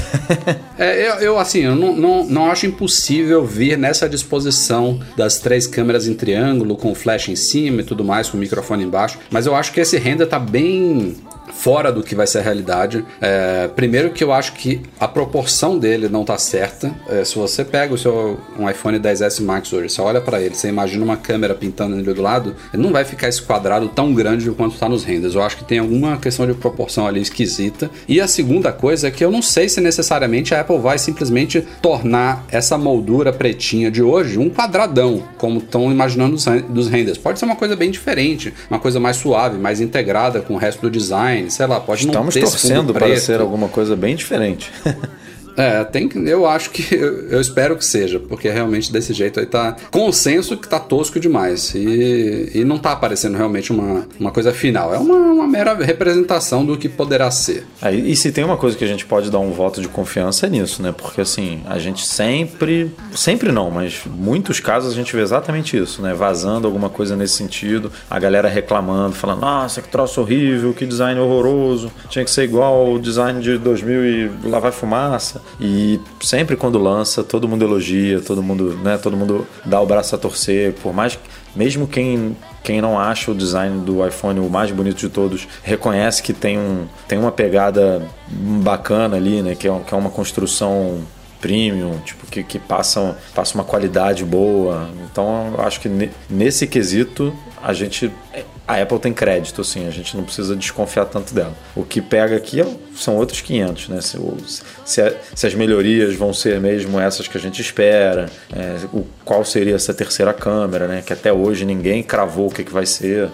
É, eu, eu, assim, eu não, não, não acho impossível vir nessa disposição das três câmeras em triângulo, com flash em cima e tudo mais, com o microfone embaixo, mas eu acho que esse render tá bem fora do que vai ser a realidade. É, primeiro que eu acho que a proporção dele não tá certa. É, se você pega o seu um iPhone 10s Max hoje, você olha para ele, você imagina uma câmera pintando ele do lado, ele não vai ficar esse quadrado tão grande quanto está nos renders. Eu acho que tem alguma questão de proporção ali esquisita. E a segunda coisa é que eu não sei se necessariamente a Apple vai simplesmente tornar essa moldura pretinha de hoje um quadradão, como estão imaginando dos ren- dos renders. Pode ser uma coisa bem diferente, uma coisa mais suave, mais integrada com o resto do design, sei lá, pode Estamos não ter torcendo para preto. ser alguma coisa bem diferente. É, tem que, eu acho que eu, espero que seja, porque realmente desse jeito aí tá consenso que tá tosco demais e, e não tá aparecendo realmente uma, uma coisa final. É uma, uma mera representação do que poderá ser. Aí, e se tem uma coisa que a gente pode dar um voto de confiança é nisso, né? Porque assim, a gente sempre, sempre não, mas muitos casos a gente vê exatamente isso, né? Vazando alguma coisa nesse sentido, a galera reclamando, falando, nossa, que troço horrível, que design horroroso, tinha que ser igual o design de 2000 e lá vai fumaça. E sempre quando lança, todo mundo elogia, todo mundo, né? Todo mundo dá o braço a torcer, por mais mesmo quem quem não acha o design do iPhone o mais bonito de todos reconhece que tem, um, tem uma pegada bacana ali, né? Que é, que é uma construção premium, tipo, que, que passa, passa uma qualidade boa. Então acho que ne- nesse quesito a gente. A Apple tem crédito, assim, a gente não precisa desconfiar tanto dela. O que pega aqui é- são outros 500, né? Se, se, se as melhorias vão ser mesmo essas que a gente espera, é, o, qual seria essa terceira câmera, né? Que até hoje ninguém cravou o que, que vai ser.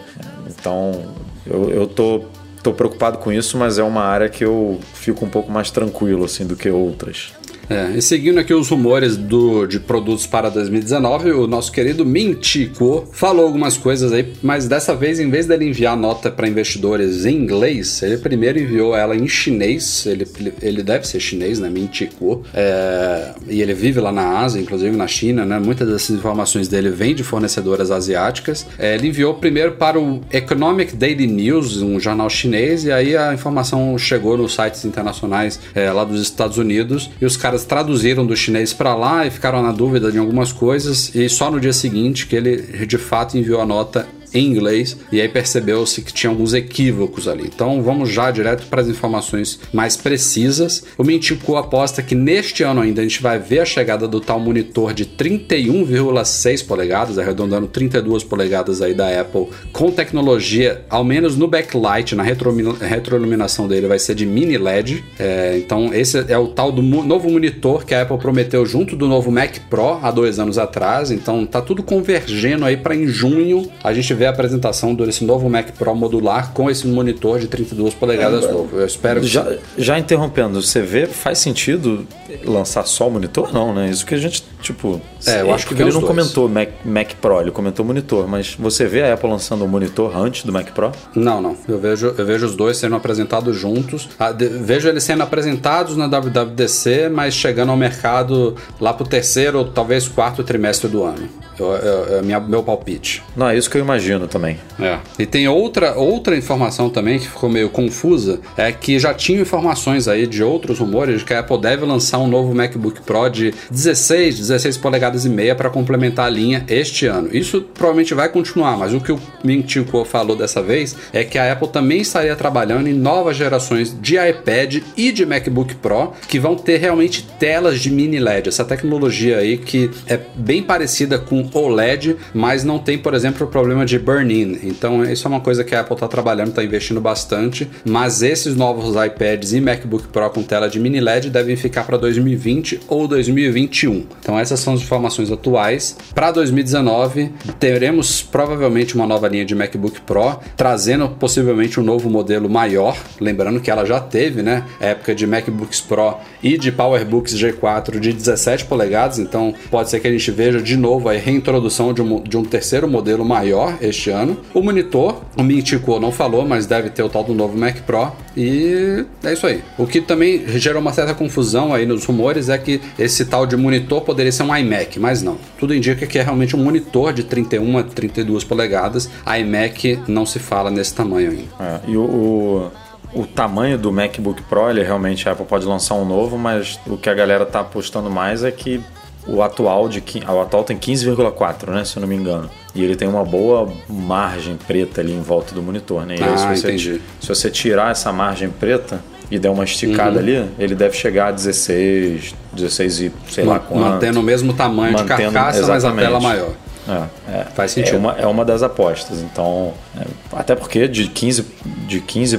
Então eu, eu tô preocupado com isso, mas é uma área que eu fico um pouco mais tranquilo, assim, do que outras. É, e seguindo aqui os rumores do, de produtos para 2019, o nosso querido Mintico falou algumas coisas aí, mas dessa vez, em vez dele enviar nota para investidores em inglês, ele primeiro enviou ela em chinês. Ele, ele deve ser chinês, né? Mintico. É, e ele vive lá na Ásia, inclusive na China, né? Muitas dessas informações dele vêm de fornecedoras asiáticas. É, ele enviou primeiro para o Economic Daily News, um jornal chinês, e aí a informação chegou nos sites internacionais é, lá dos Estados Unidos e os caras traduziram do chinês para lá e ficaram na dúvida de algumas coisas e só no dia seguinte que ele de fato enviou a nota em inglês e aí percebeu-se que tinha alguns equívocos ali. Então vamos já direto para as informações mais precisas. O Mintico aposta que neste ano ainda a gente vai ver a chegada do tal monitor de 31,6 polegadas, arredondando 32 polegadas aí da Apple, com tecnologia, ao menos no backlight, na retroiluminação dele, vai ser de mini LED. É, então esse é o tal do novo monitor que a Apple prometeu junto do novo Mac Pro há dois anos atrás. Então tá tudo convergendo aí para em junho a gente ver ver a apresentação desse novo Mac Pro modular com esse monitor de 32 polegadas é, novo. Eu espero que. Já, já interrompendo, você vê, faz sentido lançar só o monitor? Não, né? Isso que a gente, tipo. É, eu acho que ele não dois. comentou Mac, Mac Pro, ele comentou monitor, mas você vê a Apple lançando o monitor antes do Mac Pro? Não, não. Eu vejo, eu vejo os dois sendo apresentados juntos. Ah, de, vejo eles sendo apresentados na WWDC, mas chegando ao mercado lá pro terceiro ou talvez quarto trimestre do ano. É minha, meu palpite. Não, é isso que eu imagino também. É. E tem outra, outra informação também que ficou meio confusa, é que já tinha informações aí de outros rumores de que a Apple deve lançar um novo MacBook Pro de 16, 16 polegadas e meia para complementar a linha este ano. Isso provavelmente vai continuar, mas o que o Ming Kuo falou dessa vez é que a Apple também estaria trabalhando em novas gerações de iPad e de MacBook Pro que vão ter realmente telas de mini LED, essa tecnologia aí que é bem parecida com OLED, mas não tem, por exemplo, o problema de burn-in. Então, isso é uma coisa que a Apple está trabalhando, está investindo bastante. Mas esses novos iPads e MacBook Pro com tela de mini LED devem ficar para 2020 ou 2021. Então, essas são as informações atuais. Para 2019, teremos provavelmente uma nova linha de MacBook Pro, trazendo possivelmente um novo modelo maior. Lembrando que ela já teve, né? Época de MacBooks Pro e de PowerBooks G4 de 17 polegadas. Então, pode ser que a gente veja de novo aí reintrodução de um, de um terceiro modelo maior este ano. O monitor, o Mintico não falou, mas deve ter o tal do novo Mac Pro. E é isso aí. O que também gerou uma certa confusão aí nos rumores é que esse tal de monitor poderia ser um iMac, mas não. Tudo indica que é realmente um monitor de 31 a 32 polegadas. iMac não se fala nesse tamanho ainda. É, e o, o o tamanho do MacBook Pro, ele realmente a Apple pode lançar um novo, mas o que a galera tá apostando mais é que o atual de o atual tem 15,4, né, se eu não me engano. E ele tem uma boa margem preta ali em volta do monitor, né? E ah, aí, se você, entendi. Se você tirar essa margem preta e der uma esticada uhum. ali, ele deve chegar a 16, 16 e sei lá quanto. Mantendo o mesmo tamanho Mantendo, de carcaça, exatamente. mas a tela maior. É, é, Faz sentido. É uma, é uma das apostas. Então, é, até porque de 15,4 de 15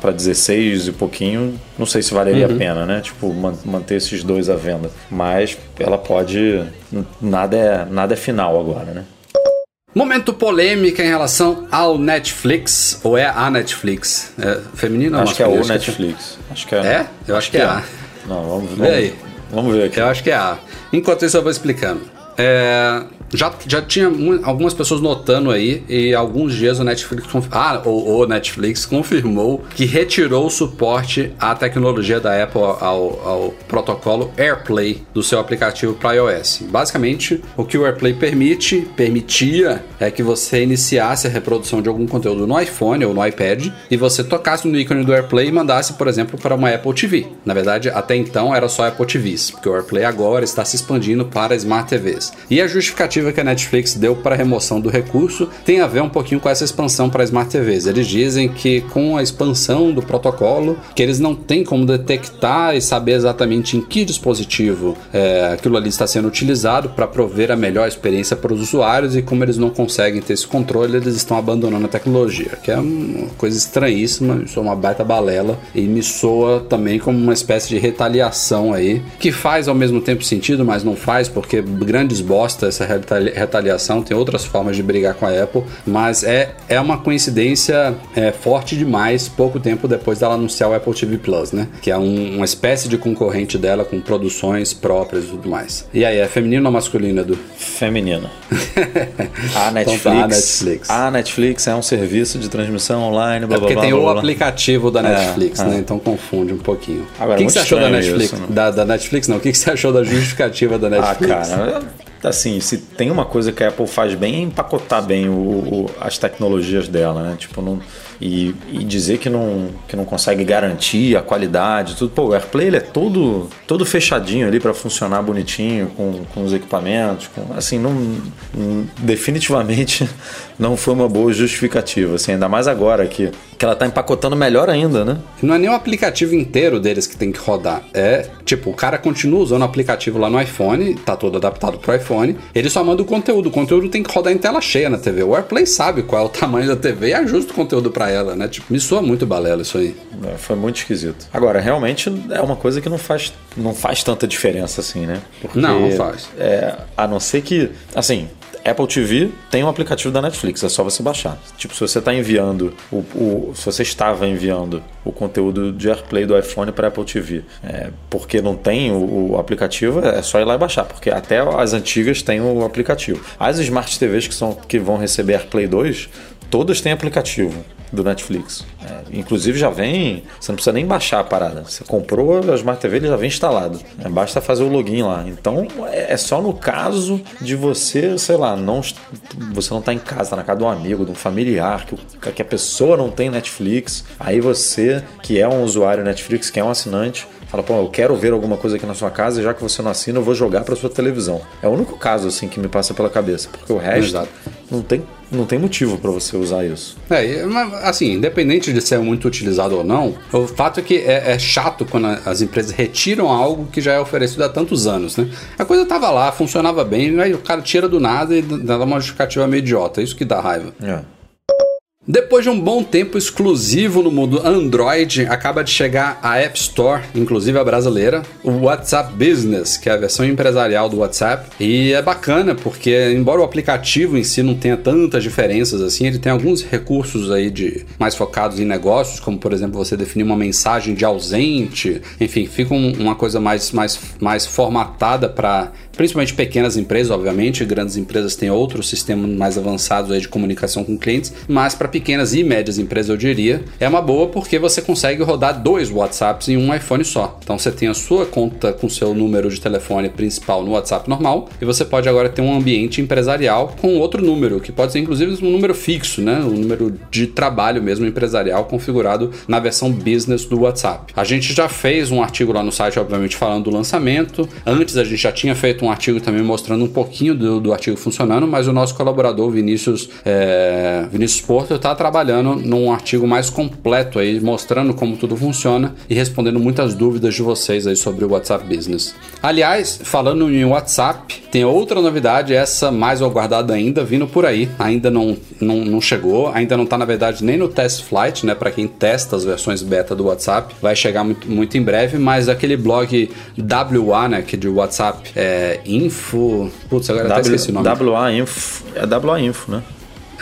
para 16 e pouquinho, não sei se valeria uhum. a pena, né? Tipo, man, manter esses dois à venda. Mas ela pode. Nada é, nada é final agora, né? Momento polêmica em relação ao Netflix, ou é a Netflix? É feminino Acho que é o Netflix. Acho que é. É? Eu acho, que, é, é a. Não, vamos, vamos, aí. Vamos ver aqui. Eu acho que é a. Enquanto isso, eu vou explicando. É, já, já tinha algumas pessoas notando aí, e alguns dias o Netflix, ah, o, o, Netflix confirmou que retirou o suporte à tecnologia da Apple ao, ao protocolo AirPlay do seu aplicativo para iOS. Basicamente, o que o AirPlay permite, permitia, é que você iniciasse a reprodução de algum conteúdo no iPhone ou no iPad e você tocasse no ícone do AirPlay e mandasse, por exemplo, para uma Apple TV. Na verdade, até então era só Apple TVs, porque o AirPlay agora está se expandindo para Smart TVs. E a justificativa justificativa que a Netflix deu para a remoção do recurso tem a ver um pouquinho com essa expansão para Smart TVs. Eles dizem que com a expansão do protocolo, que eles não têm como detectar e saber exatamente em que dispositivo é, aquilo ali está sendo utilizado para prover a melhor experiência para os usuários e como eles não conseguem ter esse controle, eles estão abandonando a tecnologia, que é uma coisa estranhíssima, isso é uma baita balela e me soa também como uma espécie de retaliação aí, que faz ao mesmo tempo sentido, mas não faz porque grandes bosta essa retaliação, tem outras formas de brigar com a Apple, mas é, é uma coincidência é, forte demais pouco tempo depois dela anunciar o Apple TV Plus, né? Que é um- uma espécie de concorrente dela com produções próprias e tudo mais. E aí, é feminino ou masculino, Edu? Feminino. A Netflix, Então tá, a Netflix. A Netflix é um serviço de transmissão online, blá É blá porque blá. tem blá, o blá, blá. aplicativo da Netflix, é. né? Então confunde um pouquinho. Agora, o que, que muito você achou da Netflix? isso, né? da, da Netflix, não. O que, que você achou da justificativa da Ah, Netflix? cara, assim, se tem uma coisa que a Apple faz bem é empacotar bem o, o- as tecnologias dela, né? Tipo, não, e, e dizer que não, que não consegue garantir a qualidade, tudo. Pô, o AirPlay ele é todo, todo fechadinho ali para funcionar bonitinho com, com os equipamentos. Com, assim, não, definitivamente não foi uma boa justificativa. Assim, ainda mais agora que, que ela tá empacotando melhor ainda, né? Não é nem o aplicativo inteiro deles que tem que rodar. É, tipo, o cara continua usando o aplicativo lá no iPhone, tá todo adaptado pro iPhone, ele só manda o conteúdo. O conteúdo tem que rodar em tela cheia na TV. O AirPlay sabe qual é o tamanho da TV e ajusta o conteúdo ela, né? Tipo, me soa muito balela isso aí. É, Foi muito esquisito. Agora, realmente é uma coisa que não faz, não faz tanta diferença assim, né? Porque, Não, não faz. É, a não ser que, assim, Apple TV tem um aplicativo da Netflix, é só você baixar. Tipo, se você está enviando, o, o- se você estava enviando o conteúdo de AirPlay do iPhone para Apple TV, é, porque não tem o, o aplicativo, é só ir lá e baixar, porque até as antigas têm o aplicativo. As Smart TVs que, são, que vão receber AirPlay 2, todas têm aplicativo do Netflix. É, inclusive já vem, você não precisa nem baixar a parada. Você comprou a Smart TV, ele já vem instalado. É, basta fazer o login lá. Então é é só no caso de você, sei lá, não você não tá em casa, tá na casa de um amigo, de um familiar, que, que a pessoa não tem Netflix. Aí você, que é um usuário Netflix, que é um assinante, fala, pô, eu quero ver alguma coisa aqui na sua casa, e já que você não assina, eu vou jogar para sua televisão. É o único caso assim que me passa pela cabeça, porque o resto Exato. não tem não tem motivo para você usar isso. É, mas, assim, independente de ser muito utilizado ou não, o fato é que é, é chato quando a- as empresas retiram algo que já é oferecido há tantos anos, né? A coisa tava lá, funcionava bem, aí o cara tira do nada e dá uma justificativa meio idiota. Isso que dá raiva. É. Depois de um bom tempo exclusivo no mundo Android, acaba de chegar a App Store, inclusive a brasileira, o WhatsApp Business, que é a versão empresarial do WhatsApp. E é bacana porque, embora o aplicativo em si não tenha tantas diferenças assim, ele tem alguns recursos aí de mais focados em negócios, como por exemplo você definir uma mensagem de ausente, enfim, fica um- uma coisa mais, mais, mais formatada para principalmente pequenas empresas, obviamente, grandes empresas têm outros sistemas mais avançados aí de comunicação com clientes, mas para pequenas e médias empresas eu diria, é uma boa porque você consegue rodar dois WhatsApps em um iPhone só. Então você tem a sua conta com seu número de telefone principal no WhatsApp normal e você pode agora ter um ambiente empresarial com outro número, que pode ser inclusive um número fixo, né? Um número de trabalho mesmo empresarial configurado na versão business do WhatsApp. A gente já fez um artigo lá no site, obviamente, falando do lançamento. Antes a gente já tinha feito um artigo também mostrando um pouquinho do, do artigo funcionando, mas o nosso colaborador Vinícius, é, Vinícius Porto está trabalhando num artigo mais completo aí, mostrando como tudo funciona e respondendo muitas dúvidas de vocês aí sobre o WhatsApp Business. Aliás, falando em WhatsApp, tem outra novidade, essa mais aguardada ainda, vindo por aí. Ainda não, não, não chegou, ainda não está na verdade nem no test flight, né? Para quem testa as versões beta do WhatsApp, vai chegar muito, muito em breve, mas aquele blog WA, né? Que de WhatsApp é info. Putz, agora eu até esqueci o nome. WA Info. É WA Info, né?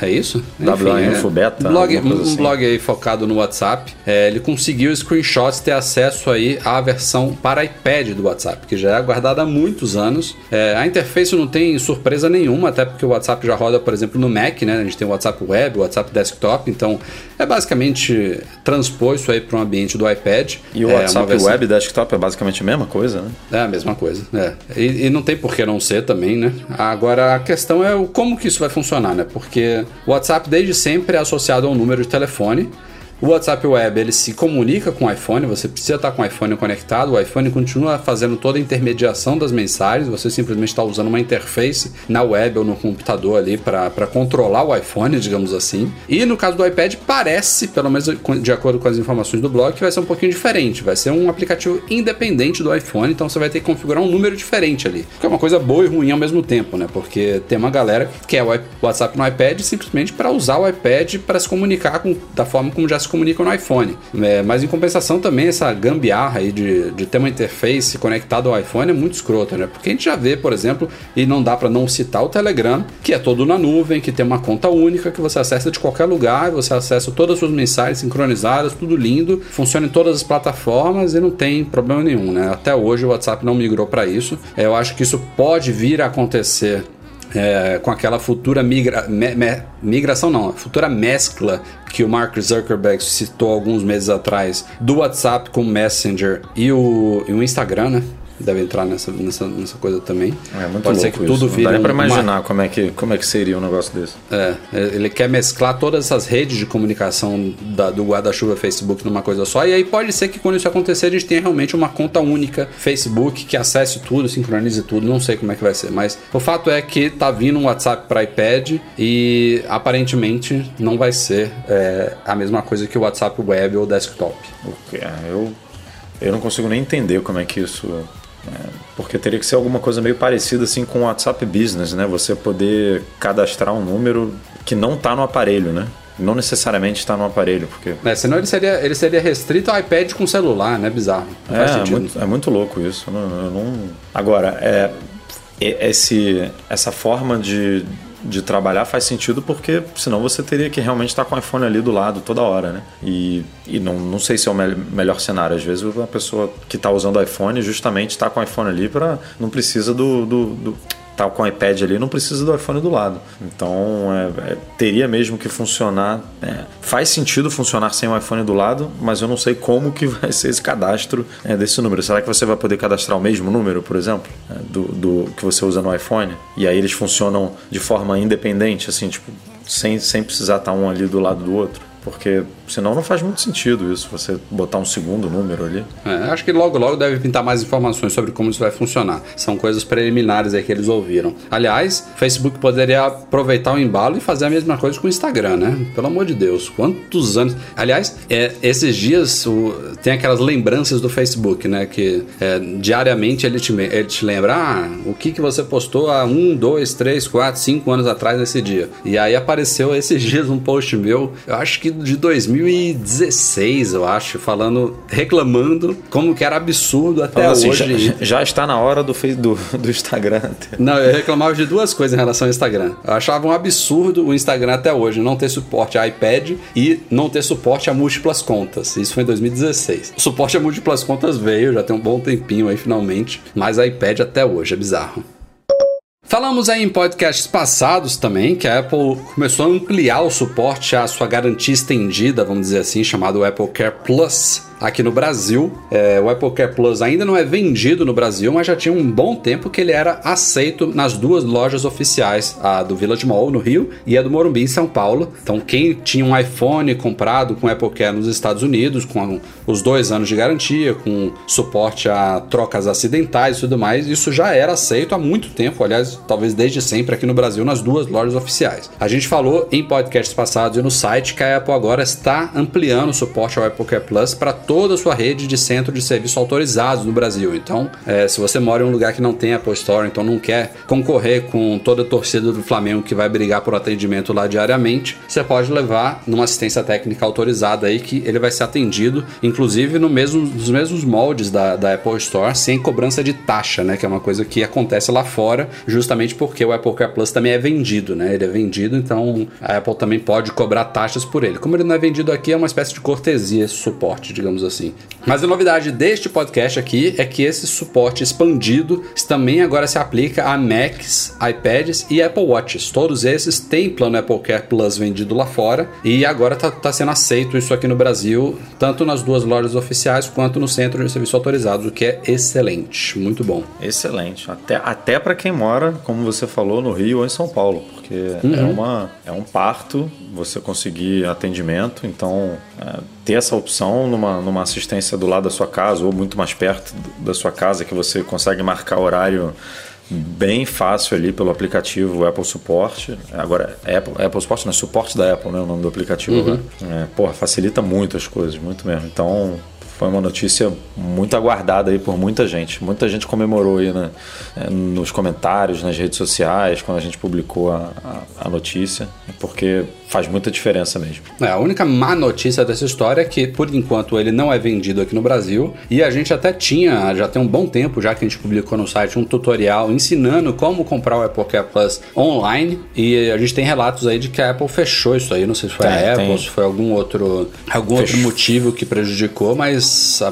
É isso? WA é Info Beta, Um blog, um assim. blog aí focado no WhatsApp. É, ele conseguiu screenshots ter acesso aí à versão para iPad do WhatsApp, que já é aguardada há muitos anos. É, a interface não tem surpresa nenhuma, até porque o WhatsApp já roda, por exemplo, no Mac, né? A gente tem o WhatsApp Web, o WhatsApp Desktop, então é basicamente transpor isso aí para um ambiente do iPad. E o É, WhatsApp versão- Web Desktop é basicamente a mesma coisa, né? é a mesma coisa, é. E, e não tem por que não ser também, né? Agora a questão é o como que isso vai funcionar, né? Porque o WhatsApp desde sempre é associado a um número de telefone. O WhatsApp Web ele se comunica com o iPhone, você precisa estar com o iPhone conectado, o iPhone continua fazendo toda a intermediação das mensagens, você simplesmente está usando uma interface na web ou no computador ali para controlar o iPhone, digamos assim. E no caso do iPad, parece, pelo menos de acordo com as informações do blog, que vai ser um pouquinho diferente. Vai ser um aplicativo independente do iPhone, então você vai ter que configurar um número diferente ali. Que é uma coisa boa e ruim ao mesmo tempo, né? Porque tem uma galera que quer o WhatsApp no iPad simplesmente para usar o iPad para se comunicar com, da forma como já se se comunicam no iPhone. É, mas em compensação também essa gambiarra aí de, de ter uma interface conectada ao iPhone é muito escrota, né? Porque a gente já vê, por exemplo, e não dá para não citar o Telegram, que é todo na nuvem, que tem uma conta única que você acessa de qualquer lugar, você acessa todas as suas mensagens sincronizadas, tudo lindo, funciona em todas as plataformas e não tem problema nenhum, né? Até hoje o WhatsApp não migrou para isso. É, eu acho que isso pode vir a acontecer é, com aquela futura migra, me, me, migração, não, futura mescla que o Mark Zuckerberg citou alguns meses atrás do WhatsApp com o Messenger e o, e o Instagram, né? Deve entrar nessa, nessa, nessa coisa também. É muito Pode ser que isso. tudo vire. Não dá pra imaginar uma... como, é que, como é que seria um negócio desse. É, ele quer mesclar todas essas redes de comunicação da, do guarda-chuva Facebook numa coisa só. E aí pode ser que quando isso acontecer, a gente tenha realmente uma conta única Facebook que acesse tudo, sincronize tudo. Não sei como é que vai ser, mas o fato é que tá vindo um WhatsApp para iPad e aparentemente não vai ser é, a mesma coisa que o WhatsApp web ou desktop. Okay. Eu, eu não consigo nem entender como é que isso é, porque teria que ser alguma coisa meio parecida assim com o WhatsApp Business, né? Você poder cadastrar um número que não está no aparelho, né? Não necessariamente está no aparelho, porque... É, senão ele seria, ele seria restrito ao iPad com celular, né? Bizarro. Não é, é muito, é muito louco isso. Não, eu não... Agora, é, esse, essa forma de, de trabalhar faz sentido porque senão você teria que realmente estar com o iPhone ali do lado toda hora, né? E, e não, não sei se é o me melhor cenário. Às vezes a pessoa que está usando o iPhone justamente está com o iPhone ali para não precisa do, do, do tá com o iPad ali, não precisa do iPhone do lado. Então, é, é, teria mesmo que funcionar. É, faz sentido funcionar sem o iPhone do lado, mas eu não sei como que vai ser esse cadastro é, desse número. Será que você vai poder cadastrar o mesmo número, por exemplo, é, do, do que você usa no iPhone? E aí eles funcionam de forma independente, assim, tipo, sem, sem precisar estar um ali do lado do outro? Porque senão não faz muito sentido isso, você botar um segundo número ali. É, acho que logo logo deve pintar mais informações sobre como isso vai funcionar. São coisas preliminares aí que eles ouviram. Aliás, Facebook poderia aproveitar o embalo e fazer a mesma coisa com o Instagram, né? Pelo amor de Deus, quantos anos. Aliás, é, esses dias o, tem aquelas lembranças do Facebook, né? Que é, diariamente ele te, ele te lembra ah, o que, que você postou há um, dois, três, quatro, cinco anos atrás nesse dia. E aí apareceu esses dias um post meu, eu acho que de 2016, eu acho, falando, reclamando como que era absurdo até assim, hoje. Já, já, está na hora do, do, do Instagram. Não, eu reclamava de duas coisas em relação ao Instagram. Eu achava um absurdo o Instagram até hoje não ter suporte a iPad e não ter suporte a múltiplas contas. Isso foi em 2016. O suporte a múltiplas contas veio, já tem um bom tempinho aí finalmente, mas a iPad até hoje é bizarro. Falamos aí em podcasts passados também que a Apple começou a ampliar o suporte à sua garantia estendida, vamos dizer assim, chamado Apple Care Plus aqui no Brasil. É, o Apple Care Plus ainda não é vendido no Brasil, mas já tinha um bom tempo que ele era aceito nas duas lojas oficiais, a do Village Mall no Rio e a do Morumbi em São Paulo. Então, quem tinha um iPhone comprado com Apple Care nos Estados Unidos, com os dois anos de garantia, com suporte a trocas acidentais e tudo mais, isso já era aceito há muito tempo, aliás, talvez desde sempre aqui no Brasil, nas duas lojas oficiais. A gente falou em podcasts passados e no site que a Apple agora está ampliando o suporte ao Apple Care Plus para toda a sua rede de centro de serviço autorizados no Brasil. Então, é, se você mora em um lugar que não tem Apple Store, então não quer concorrer com toda a torcida do Flamengo que vai brigar por atendimento lá diariamente, você pode levar numa assistência técnica autorizada aí que ele vai ser atendido, inclusive no mesmo, nos mesmos moldes da, da Apple Store, sem cobrança de taxa, né? Que é uma coisa que acontece lá fora, justamente porque o Apple Care Plus também é vendido, né? Ele é vendido, então a Apple também pode cobrar taxas por ele. Como ele não é vendido aqui, é uma espécie de cortesia esse suporte, digamos digamos assim. Mas a novidade deste podcast aqui é que esse suporte expandido também agora se aplica a Macs, iPads e Apple Watches. Todos esses têm plano Apple Care Plus vendido lá fora e agora está tá sendo aceito isso aqui no Brasil, tanto nas duas lojas oficiais quanto no centro de serviço autorizado, o que é excelente, muito bom. Excelente, até, até para quem mora, como você falou, no Rio ou em São Paulo, porque é uhum. é, uma, é um parto você conseguir atendimento, então é, ter essa opção numa, numa assistência do lado da sua casa ou muito mais perto da sua casa que você consegue marcar horário bem fácil ali pelo aplicativo Apple Support. Agora, Apple, Apple Support não é suporte da Apple, né? O nome do aplicativo. Uhum. É, porra, facilita muito as coisas, muito mesmo. Então, foi uma notícia muito aguardada aí por muita gente. Muita gente comemorou aí né, é, nos comentários, nas redes sociais, quando a gente publicou a, a, a notícia, porque faz muita diferença mesmo. É, a única má notícia dessa história é que, por enquanto, ele não é vendido aqui no Brasil. E a gente até tinha, já tem um bom tempo, já que a gente publicou no site, um tutorial ensinando como comprar o Apple Care Plus online. E a gente tem relatos aí de que a Apple fechou isso aí. Não sei se foi a Apple, tem. se foi algum outro, algum outro motivo que prejudicou, mas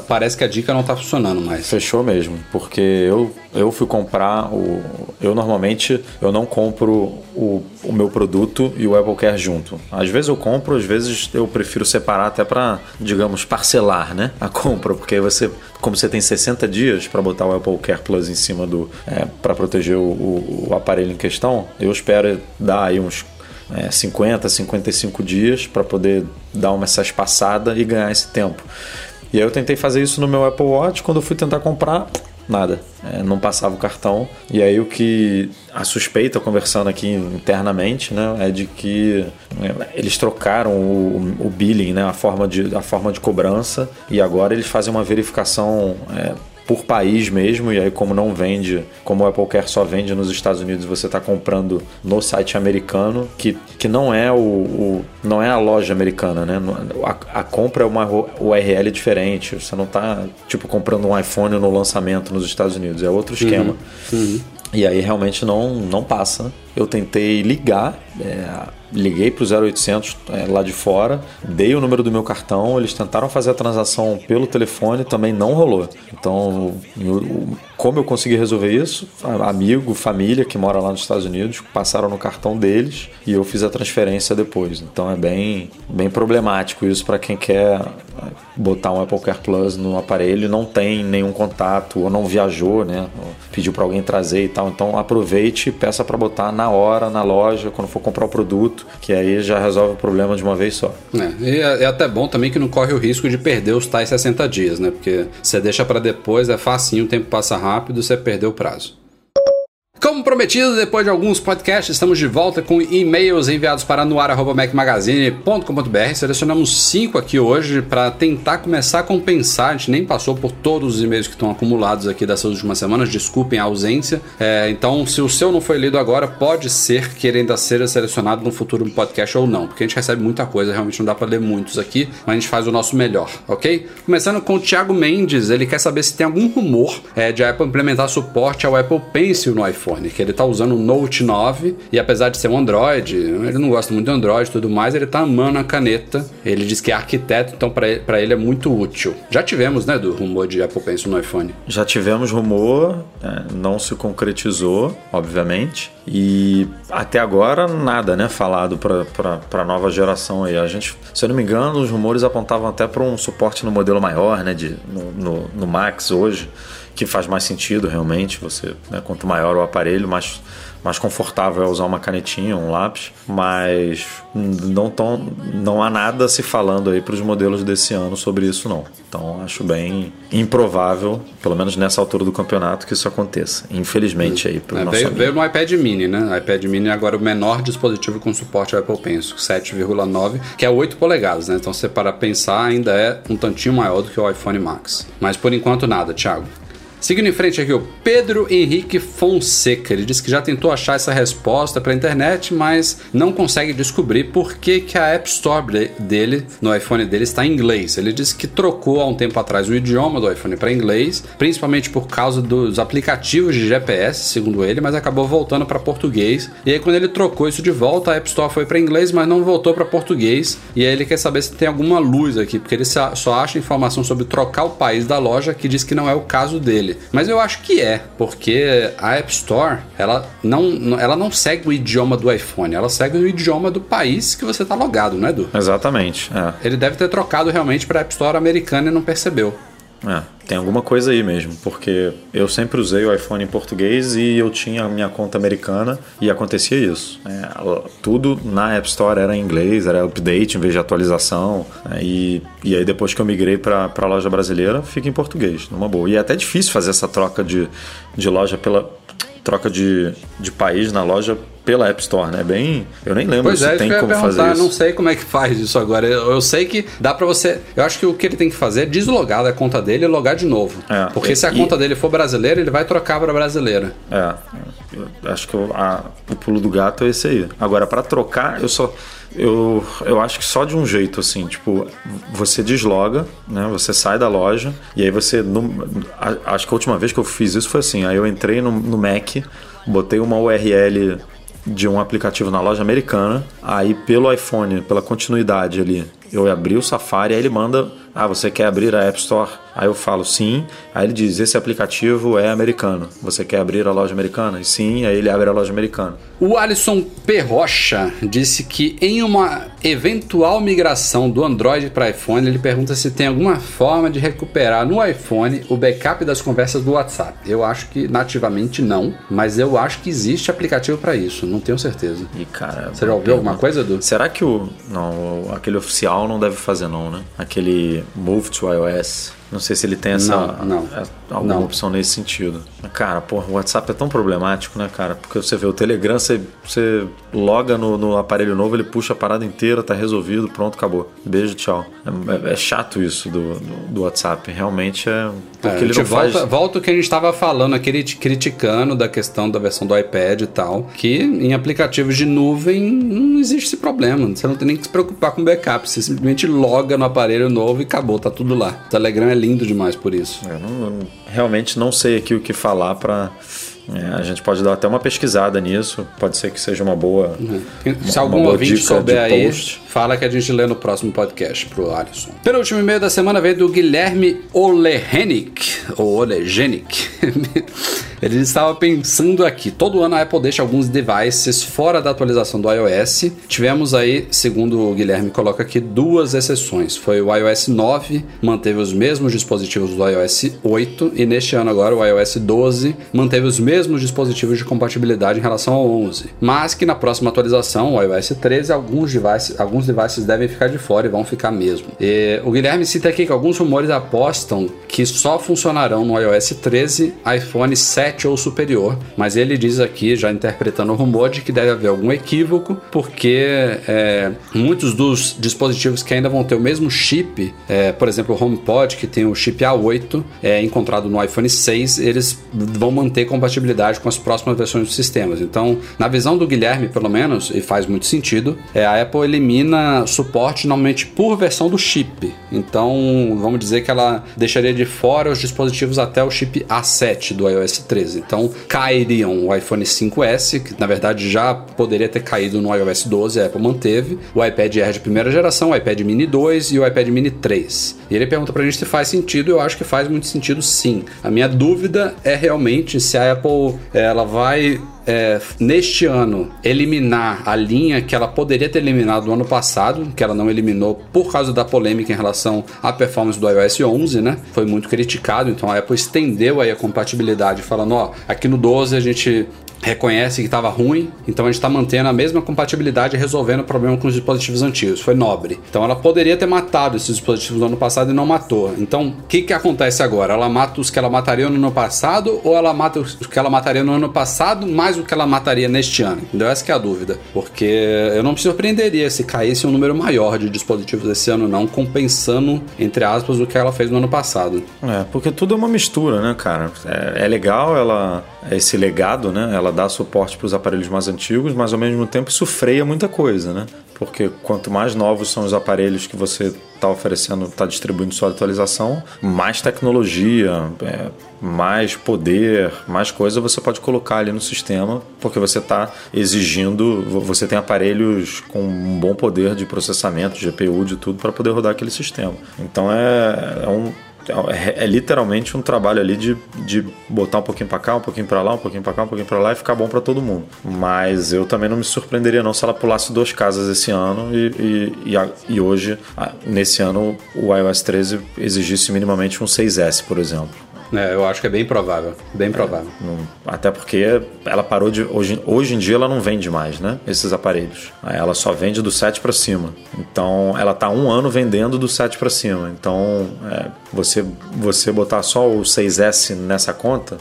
parece que a dica não está funcionando mais. Fechou mesmo, porque eu, eu fui comprar o. Eu normalmente eu não compro o, o meu produto e o Apple Care junto. Às vezes eu compro, às vezes eu prefiro separar até para, digamos, parcelar né, a compra, porque você, como você tem 60 dias para botar o Apple Care Plus em cima do. É, para proteger o, o, o aparelho em questão, eu espero dar aí uns é, 50, 55 dias para poder dar uma essa espaçada e ganhar esse tempo. E aí eu tentei fazer isso no meu Apple Watch, quando eu fui tentar comprar, nada, é, não passava o cartão. E aí o que a suspeita, conversando aqui internamente, né, é de que é, eles trocaram o, o billing, né, a forma de, a forma de cobrança, e agora eles fazem uma verificação é, por país mesmo, e aí como não vende, como o Apple Care só vende nos Estados Unidos, você está comprando no site americano, que, que não é o, o não é a loja americana, né? A, a, compra é uma URL diferente, você não está tipo comprando um iPhone no lançamento nos Estados Unidos, é outro esquema. Uhum. Uhum. E aí realmente não, não passa. Eu tentei ligar, é, liguei para o 0800 é, lá de fora, dei o número do meu cartão, eles tentaram fazer a transação pelo telefone, também não rolou. Então, eu, como eu consegui resolver isso? Amigo, família que mora lá nos Estados Unidos passaram no cartão deles e eu fiz a transferência depois. Então é bem, bem problemático isso para quem quer é, botar um Apple Care Plus no aparelho não tem nenhum contato ou não viajou, né? Pediu para alguém trazer e tal. Então aproveite e peça para botar na hora, na loja, quando for comprar o produto que aí já resolve o problema de uma vez só. É, e é, é até bom também que não corre o risco de perder os tais 60 dias, né? Porque você deixa para depois, é facinho, o tempo passa rápido, você perdeu o prazo. Como prometido, depois de alguns podcasts, estamos de volta com e-mails enviados para noar.macmagazine.com.br. Selecionamos cinco aqui hoje para tentar começar a compensar. A gente nem passou por todos os e-mails que estão acumulados aqui dessas últimas semanas, desculpem a ausência. É, então, se o seu não foi lido agora, pode ser que ele ainda seja selecionado no futuro podcast ou não, porque a gente recebe muita coisa, realmente não dá para ler muitos aqui, mas a gente faz o nosso melhor, ok? Começando com o Thiago Mendes, ele quer saber se tem algum rumor é, de a Apple implementar suporte ao Apple Pencil no iPhone que ele tá usando o Note 9 e apesar de ser um Android, ele não gosta muito de Android e tudo mais, ele tá amando a caneta. Ele diz que é arquiteto, então para ele, é muito útil. Já tivemos, né, do rumor de Apple Pencil no iPhone. Já tivemos rumor, é, não se concretizou, obviamente. E até agora nada, né, falado para nova geração aí. A gente, se eu não me engano, os rumores apontavam até para um suporte no modelo maior, né, de, no, no, no Max hoje que faz mais sentido realmente. Você, né, quanto maior o aparelho, mais, mais confortável é usar uma canetinha, um lápis. Mas não, tão, não há nada se falando aí para os modelos desse ano sobre isso não. Então acho bem improvável, pelo menos nessa altura do campeonato, que isso aconteça. Infelizmente aí para é, veio, veio no iPad Mini, né? O iPad Mini é agora o menor dispositivo com suporte ao Apple Pencil, 7,9, que é 8 polegadas, né? Então se para pensar ainda é um tantinho maior do que o iPhone Max. Mas por enquanto nada, Thiago. Seguindo em frente aqui, o Pedro Henrique Fonseca. Ele disse que já tentou achar essa resposta pela internet, mas não consegue descobrir por que, que a App Store dele, no iPhone dele, está em inglês. Ele disse que trocou há um tempo atrás o idioma do iPhone para inglês, principalmente por causa dos aplicativos de GPS, segundo ele, mas acabou voltando para português. E aí, quando ele trocou isso de volta, a App Store foi para inglês, mas não voltou para português. E aí, ele quer saber se tem alguma luz aqui, porque ele só acha informação sobre trocar o país da loja, que diz que não é o caso dele. Mas eu acho que é, porque a App Store, ela não, ela não segue o idioma do iPhone, ela segue o idioma do país que você está logado, não é, Edu? Exatamente. É. Ele deve ter trocado realmente para a App Store americana e não percebeu. É, tem alguma coisa aí mesmo, porque eu sempre usei o iPhone em português e eu tinha a minha conta americana e acontecia isso. É, tudo na App Store era em inglês, era update em vez de atualização. É, e, e aí depois que eu migrei para a loja brasileira, fica em português, numa boa. E é até difícil fazer essa troca de, de loja pela, troca de, de país na loja pela App Store, né? Bem, eu nem lembro Pois se é, tem isso eu como fazer eu não isso. sei como é que faz isso agora. Eu, eu sei que dá pra você. Eu acho que o que ele tem que fazer é deslogar da conta dele e logar de novo. É, Porque e- se a e- conta dele for brasileira, ele vai trocar pra brasileira. É, eu acho que o- a- o pulo do gato é esse aí. Agora, pra trocar, eu só. Eu, eu acho que só de um jeito, assim, tipo, você desloga, né? Você sai da loja e aí você. no- a- acho que a última vez que eu fiz isso foi assim. Aí eu entrei no, no Mac, botei uma URL de um aplicativo na loja americana, aí pelo iPhone, pela continuidade ali, eu abri o Safari, aí ele manda, ah, você quer abrir a App Store? Aí eu falo sim, aí ele diz, esse aplicativo é americano, você quer abrir a loja americana? E sim, aí ele abre a loja americana. O Alisson Perrocha disse que em uma eventual migração do Android para iPhone, ele pergunta se tem alguma forma de recuperar no iPhone o backup das conversas do WhatsApp. Eu acho que nativamente não, mas eu acho que existe aplicativo para isso, não tenho certeza. E cara, Você já ouviu alguma coisa, Edu? Será que o não, aquele oficial não deve fazer não, né? Aquele Move to iOS. Não sei se ele tem essa Não, não. é, alguma Não. opção nesse sentido. Cara, porra, o WhatsApp é tão problemático, né, cara? Porque você vê o Telegram, você, você loga no, no aparelho novo, ele puxa a parada inteira, tá resolvido, pronto, acabou. Beijo, tchau. É, é- é chato isso do, do, WhatsApp. Realmente é. Porque É, ele não faz. volta, volta o que a gente estava falando aqui, crit- criticando da questão da versão do iPad e tal, que em aplicativos de nuvem não existe esse problema. Você não tem nem que se preocupar com backup. Você simplesmente loga no aparelho novo e acabou, tá tudo lá. O Telegram é lindo demais por isso. Eu não- eu realmente não sei aqui o que falar para. a gente pode dar até uma pesquisada nisso. Pode ser que seja uma boa. Se uma algum boa ouvinte souber aí, post. Fala que a gente lê no próximo podcast pro Alisson. Penúltimo e-mail da semana veio do Guilherme Olehenic, ou Olegenic. Ele estava pensando aqui, todo ano a Apple deixa alguns devices fora da atualização do iOS. Tivemos aí, segundo o Guilherme coloca aqui, duas exceções. Foi o iOS 9, manteve os mesmos dispositivos do iOS 8, e neste ano agora o iOS 12 manteve os mesmos dispositivos de compatibilidade em relação ao 11. Mas que na próxima atualização, o iOS 13, alguns devices, alguns devices devem ficar de fora e vão ficar mesmo. E o Guilherme cita aqui que alguns rumores apostam que só funcionarão no iOS 13, iPhone 7 ou superior, mas ele diz aqui, já interpretando o rumor, de que deve haver algum equívoco, porque é, muitos dos dispositivos que ainda vão ter o mesmo chip, é, por exemplo, o HomePod, que tem o chip A8, é, encontrado no iPhone 6, eles vão manter compatibilidade com as próximas versões dos sistemas. Então, na visão do Guilherme, pelo menos, e faz muito sentido, é, a Apple elimina suporte normalmente por versão do chip. Então, vamos dizer que ela deixaria de fora os dispositivos até o chip A7 do iOS 13. Então, cairiam o iPhone 5S, que na verdade já poderia ter caído no iOS 12, a Apple manteve, o iPad Air de primeira geração, o iPad Mini 2 e o iPad Mini 3. E ele pergunta pra gente se faz sentido, eu acho que faz muito sentido sim. A minha dúvida é realmente se a Apple ela vai é, neste ano eliminar a linha que ela poderia ter eliminado no ano passado, que ela não eliminou por causa da polêmica em relação à performance do iOS 11, né? Foi muito criticado, então a Apple estendeu aí a compatibilidade, falando, ó, aqui no 12 a gente reconhece que estava ruim, então a gente está mantendo a mesma compatibilidade e resolvendo o problema com os dispositivos antigos. Foi nobre. Então ela poderia ter matado esses dispositivos no ano passado e não matou. Então o que, que acontece agora? Ela mata os que ela mataria no ano passado ou ela mata os que ela mataria no ano passado mais o que ela mataria neste ano? Entendeu? Essa é a dúvida. Porque eu não me surpreenderia se caísse um número maior de dispositivos esse ano, não, compensando, entre aspas, o que ela fez no ano passado. É, porque tudo é uma mistura, né, cara? É, é legal ela esse legado, né? Ela dá suporte para os aparelhos mais antigos, mas ao mesmo tempo isso freia muita coisa, né? Porque quanto mais novos são os aparelhos que você está oferecendo, está distribuindo sua atualização, mais tecnologia, é, mais poder, mais coisa você pode colocar ali no sistema, porque você está exigindo, você tem aparelhos com um bom poder de processamento, GPU, de tudo, para poder rodar aquele sistema. Então é, é um é, é, literalmente um trabalho ali de, de botar um pouquinho para cá, um pouquinho para lá, um pouquinho para cá, um pouquinho para lá e ficar bom para todo mundo. Mas eu também não me surpreenderia não se ela pulasse duas casas esse ano e, e, e, e hoje, nesse ano, o iOS 13 exigisse minimamente um 6S, por exemplo. É, eu acho que é bem provável. Bem provável. Não, até porque ela parou de. Hoje, hoje em dia ela não vende mais, né? Esses aparelhos. Ela só vende do 7 para cima. Então ela tá um ano vendendo do 7 para cima. Então é, você, você botar só o 6S nessa conta.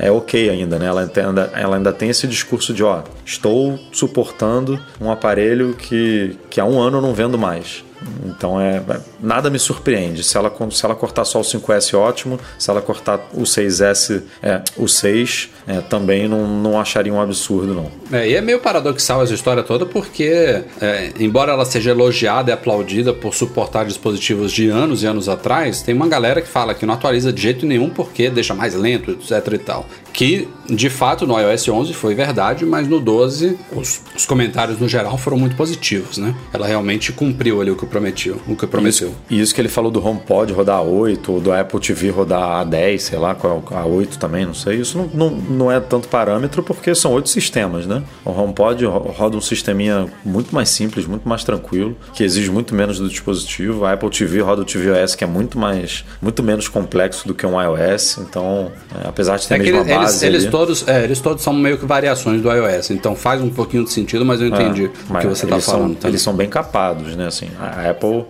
é ok ainda, né? Ela ainda, ela ainda tem esse discurso de, ó, estou suportando um aparelho que, que há um ano eu não vendo mais. Então é nada me surpreende. Se ela, se ela cortar só o 5S, ótimo. Se ela cortar o 6S, é, o 6, é, também não, não acharia um absurdo, não. É, e é meio paradoxal essa história toda, porque, é, embora ela seja elogiada e aplaudida por suportar dispositivos de anos e anos atrás, tem uma galera que fala que não atualiza de jeito nenhum porque deixa mais lento, etc e tal. Que, de fato, no iOS 11 foi verdade, mas no 12 os, os comentários no geral foram muito positivos, né? Ela realmente cumpriu ali o que prometeu, o que prometeu. Isso, e isso que ele falou do HomePod rodar 8, ou do Apple TV rodar A10, sei lá, a 8 também, não sei. Isso não, não, não é tanto parâmetro porque são oito sistemas, né? O HomePod roda um sisteminha muito mais simples, muito mais tranquilo, que exige muito menos do dispositivo. A Apple TV roda o tvOS que é muito mais, muito menos complexo do que um iOS. Então, é, apesar de ter é a mesma base eles, eles todos, é, eles todos são meio que variações do iOS. Então faz um pouquinho de sentido, mas eu entendi é, o que você está falando. São, eles são bem capados, né? Assim, a Apple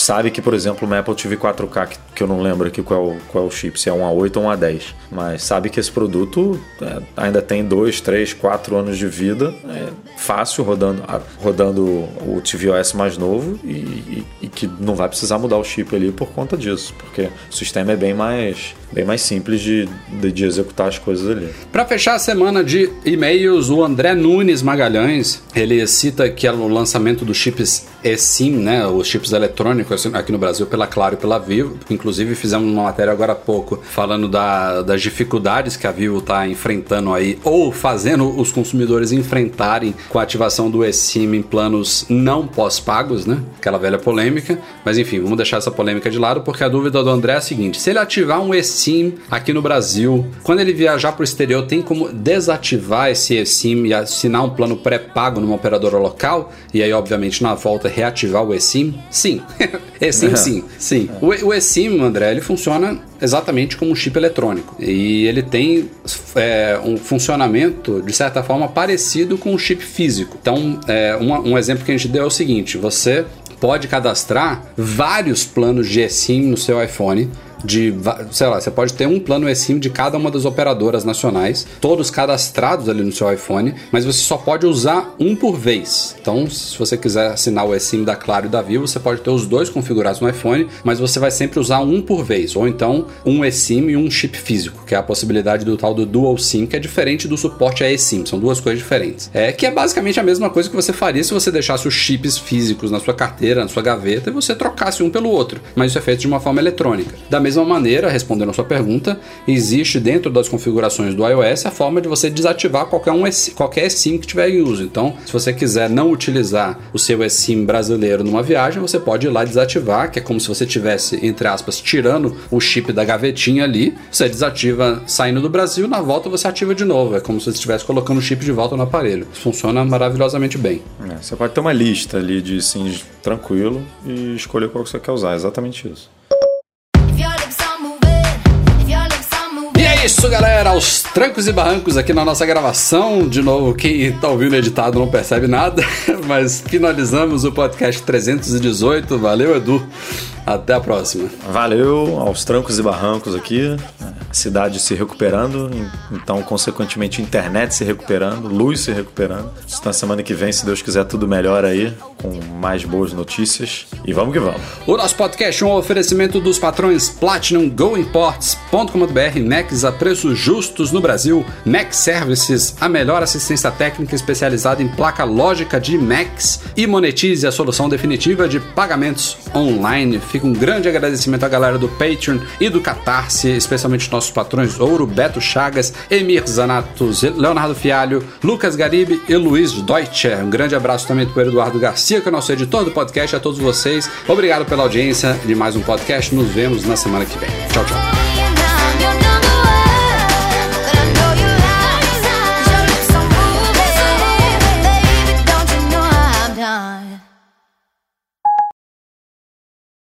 sabe que, por exemplo, uma Apple TV 4K, que, que, eu não lembro aqui qual, qual é o chip, se é um A8 ou um A10, mas sabe que esse produto é, ainda tem 2, 3, 4 anos de vida, é fácil rodando, rodando o tvOS mais novo e, e, e, que não vai precisar mudar o chip ali por conta disso, porque o sistema é bem mais, bem mais simples de, de, de executar as coisas ali. Para fechar a semana de e-mails, o André Nunes Magalhães, ele cita que é o lançamento dos chips eSIM, né, os chips eletrônicos aqui no Brasil pela Claro e pela Vivo. Inclusive fizemos uma matéria agora há pouco falando da, das dificuldades que a Vivo está enfrentando aí, ou fazendo os consumidores enfrentarem com a ativação do eSIM em planos não pós-pagos, né? Aquela velha polêmica. Mas enfim, vamos deixar essa polêmica de lado, porque a dúvida do André é a seguinte: se ele ativar um eSIM aqui no Brasil, quando ele viajar para o exterior, tem como desativar esse eSIM e assinar um plano pré-pago numa operadora local? E aí, obviamente, na volta reativar o eSIM? Sim. eSIM, sim, sim. O, o eSIM, André, ele funciona exatamente como um chip eletrônico. E ele tem é, um funcionamento, de certa forma, parecido com um chip físico. Então, é, um, um exemplo que a gente deu é o seguinte: você pode cadastrar vários planos de eSIM no seu iPhone de, sei lá, você pode ter um plano eSIM de cada uma das operadoras nacionais, todos cadastrados ali no seu iPhone, mas você só pode usar um por vez. Então, se você quiser assinar o eSIM da Claro e da Vivo, você pode ter os dois configurados no iPhone, mas você vai sempre usar um por vez, ou então um eSIM e um chip físico, que é a possibilidade do tal do Dual SIM, que é diferente do suporte a eSIM, são duas coisas diferentes. É que é basicamente a mesma coisa que você faria se você deixasse os chips físicos na sua carteira, na sua gaveta e você trocasse um pelo outro, mas isso é feito de uma forma eletrônica. Da mesma maneira, respondendo a sua pergunta, existe dentro das configurações do iOS a forma de você desativar qualquer, um, qualquer eSIM que tiver em uso. Então, se você quiser não utilizar o seu eSIM brasileiro numa viagem, você pode ir lá desativar, que é como se você tivesse, entre aspas, tirando o chip da gavetinha ali, você desativa saindo do Brasil, na volta você ativa de novo. É como se você estivesse colocando o chip de volta no aparelho. Funciona maravilhosamente bem. É, você pode ter uma lista ali de sims tranquilo e escolher qual que você quer usar. É exatamente isso. Isso, galera, aos trancos e barrancos aqui na nossa gravação. De novo, quem tá ouvindo editado não percebe nada, mas finalizamos o podcast 318. Valeu, Edu. Até a próxima. Valeu, aos trancos e barrancos aqui. Cidade se recuperando, então, consequentemente, internet se recuperando, luz se recuperando. Na semana que vem, se Deus quiser, tudo melhor aí, com mais boas notícias. E vamos que vamos. O nosso podcast é um oferecimento dos patrões Platinum GoImports.com.br, Macs a preços justos no Brasil, Mac Services, a melhor assistência técnica especializada em placa lógica de Macs e monetize a solução definitiva de pagamentos online. Fica um grande agradecimento à galera do Patreon e do Catarse, especialmente nossos patrões Ouro, Beto Chagas, Emir Zanatos, Leonardo Fialho, Lucas Garibe e Luiz Deutscher. Um grande abraço também para o Eduardo Garcia, que é nosso editor do podcast, a todos vocês. Obrigado pela audiência de mais um podcast. Nos vemos na semana que vem. Tchau, tchau.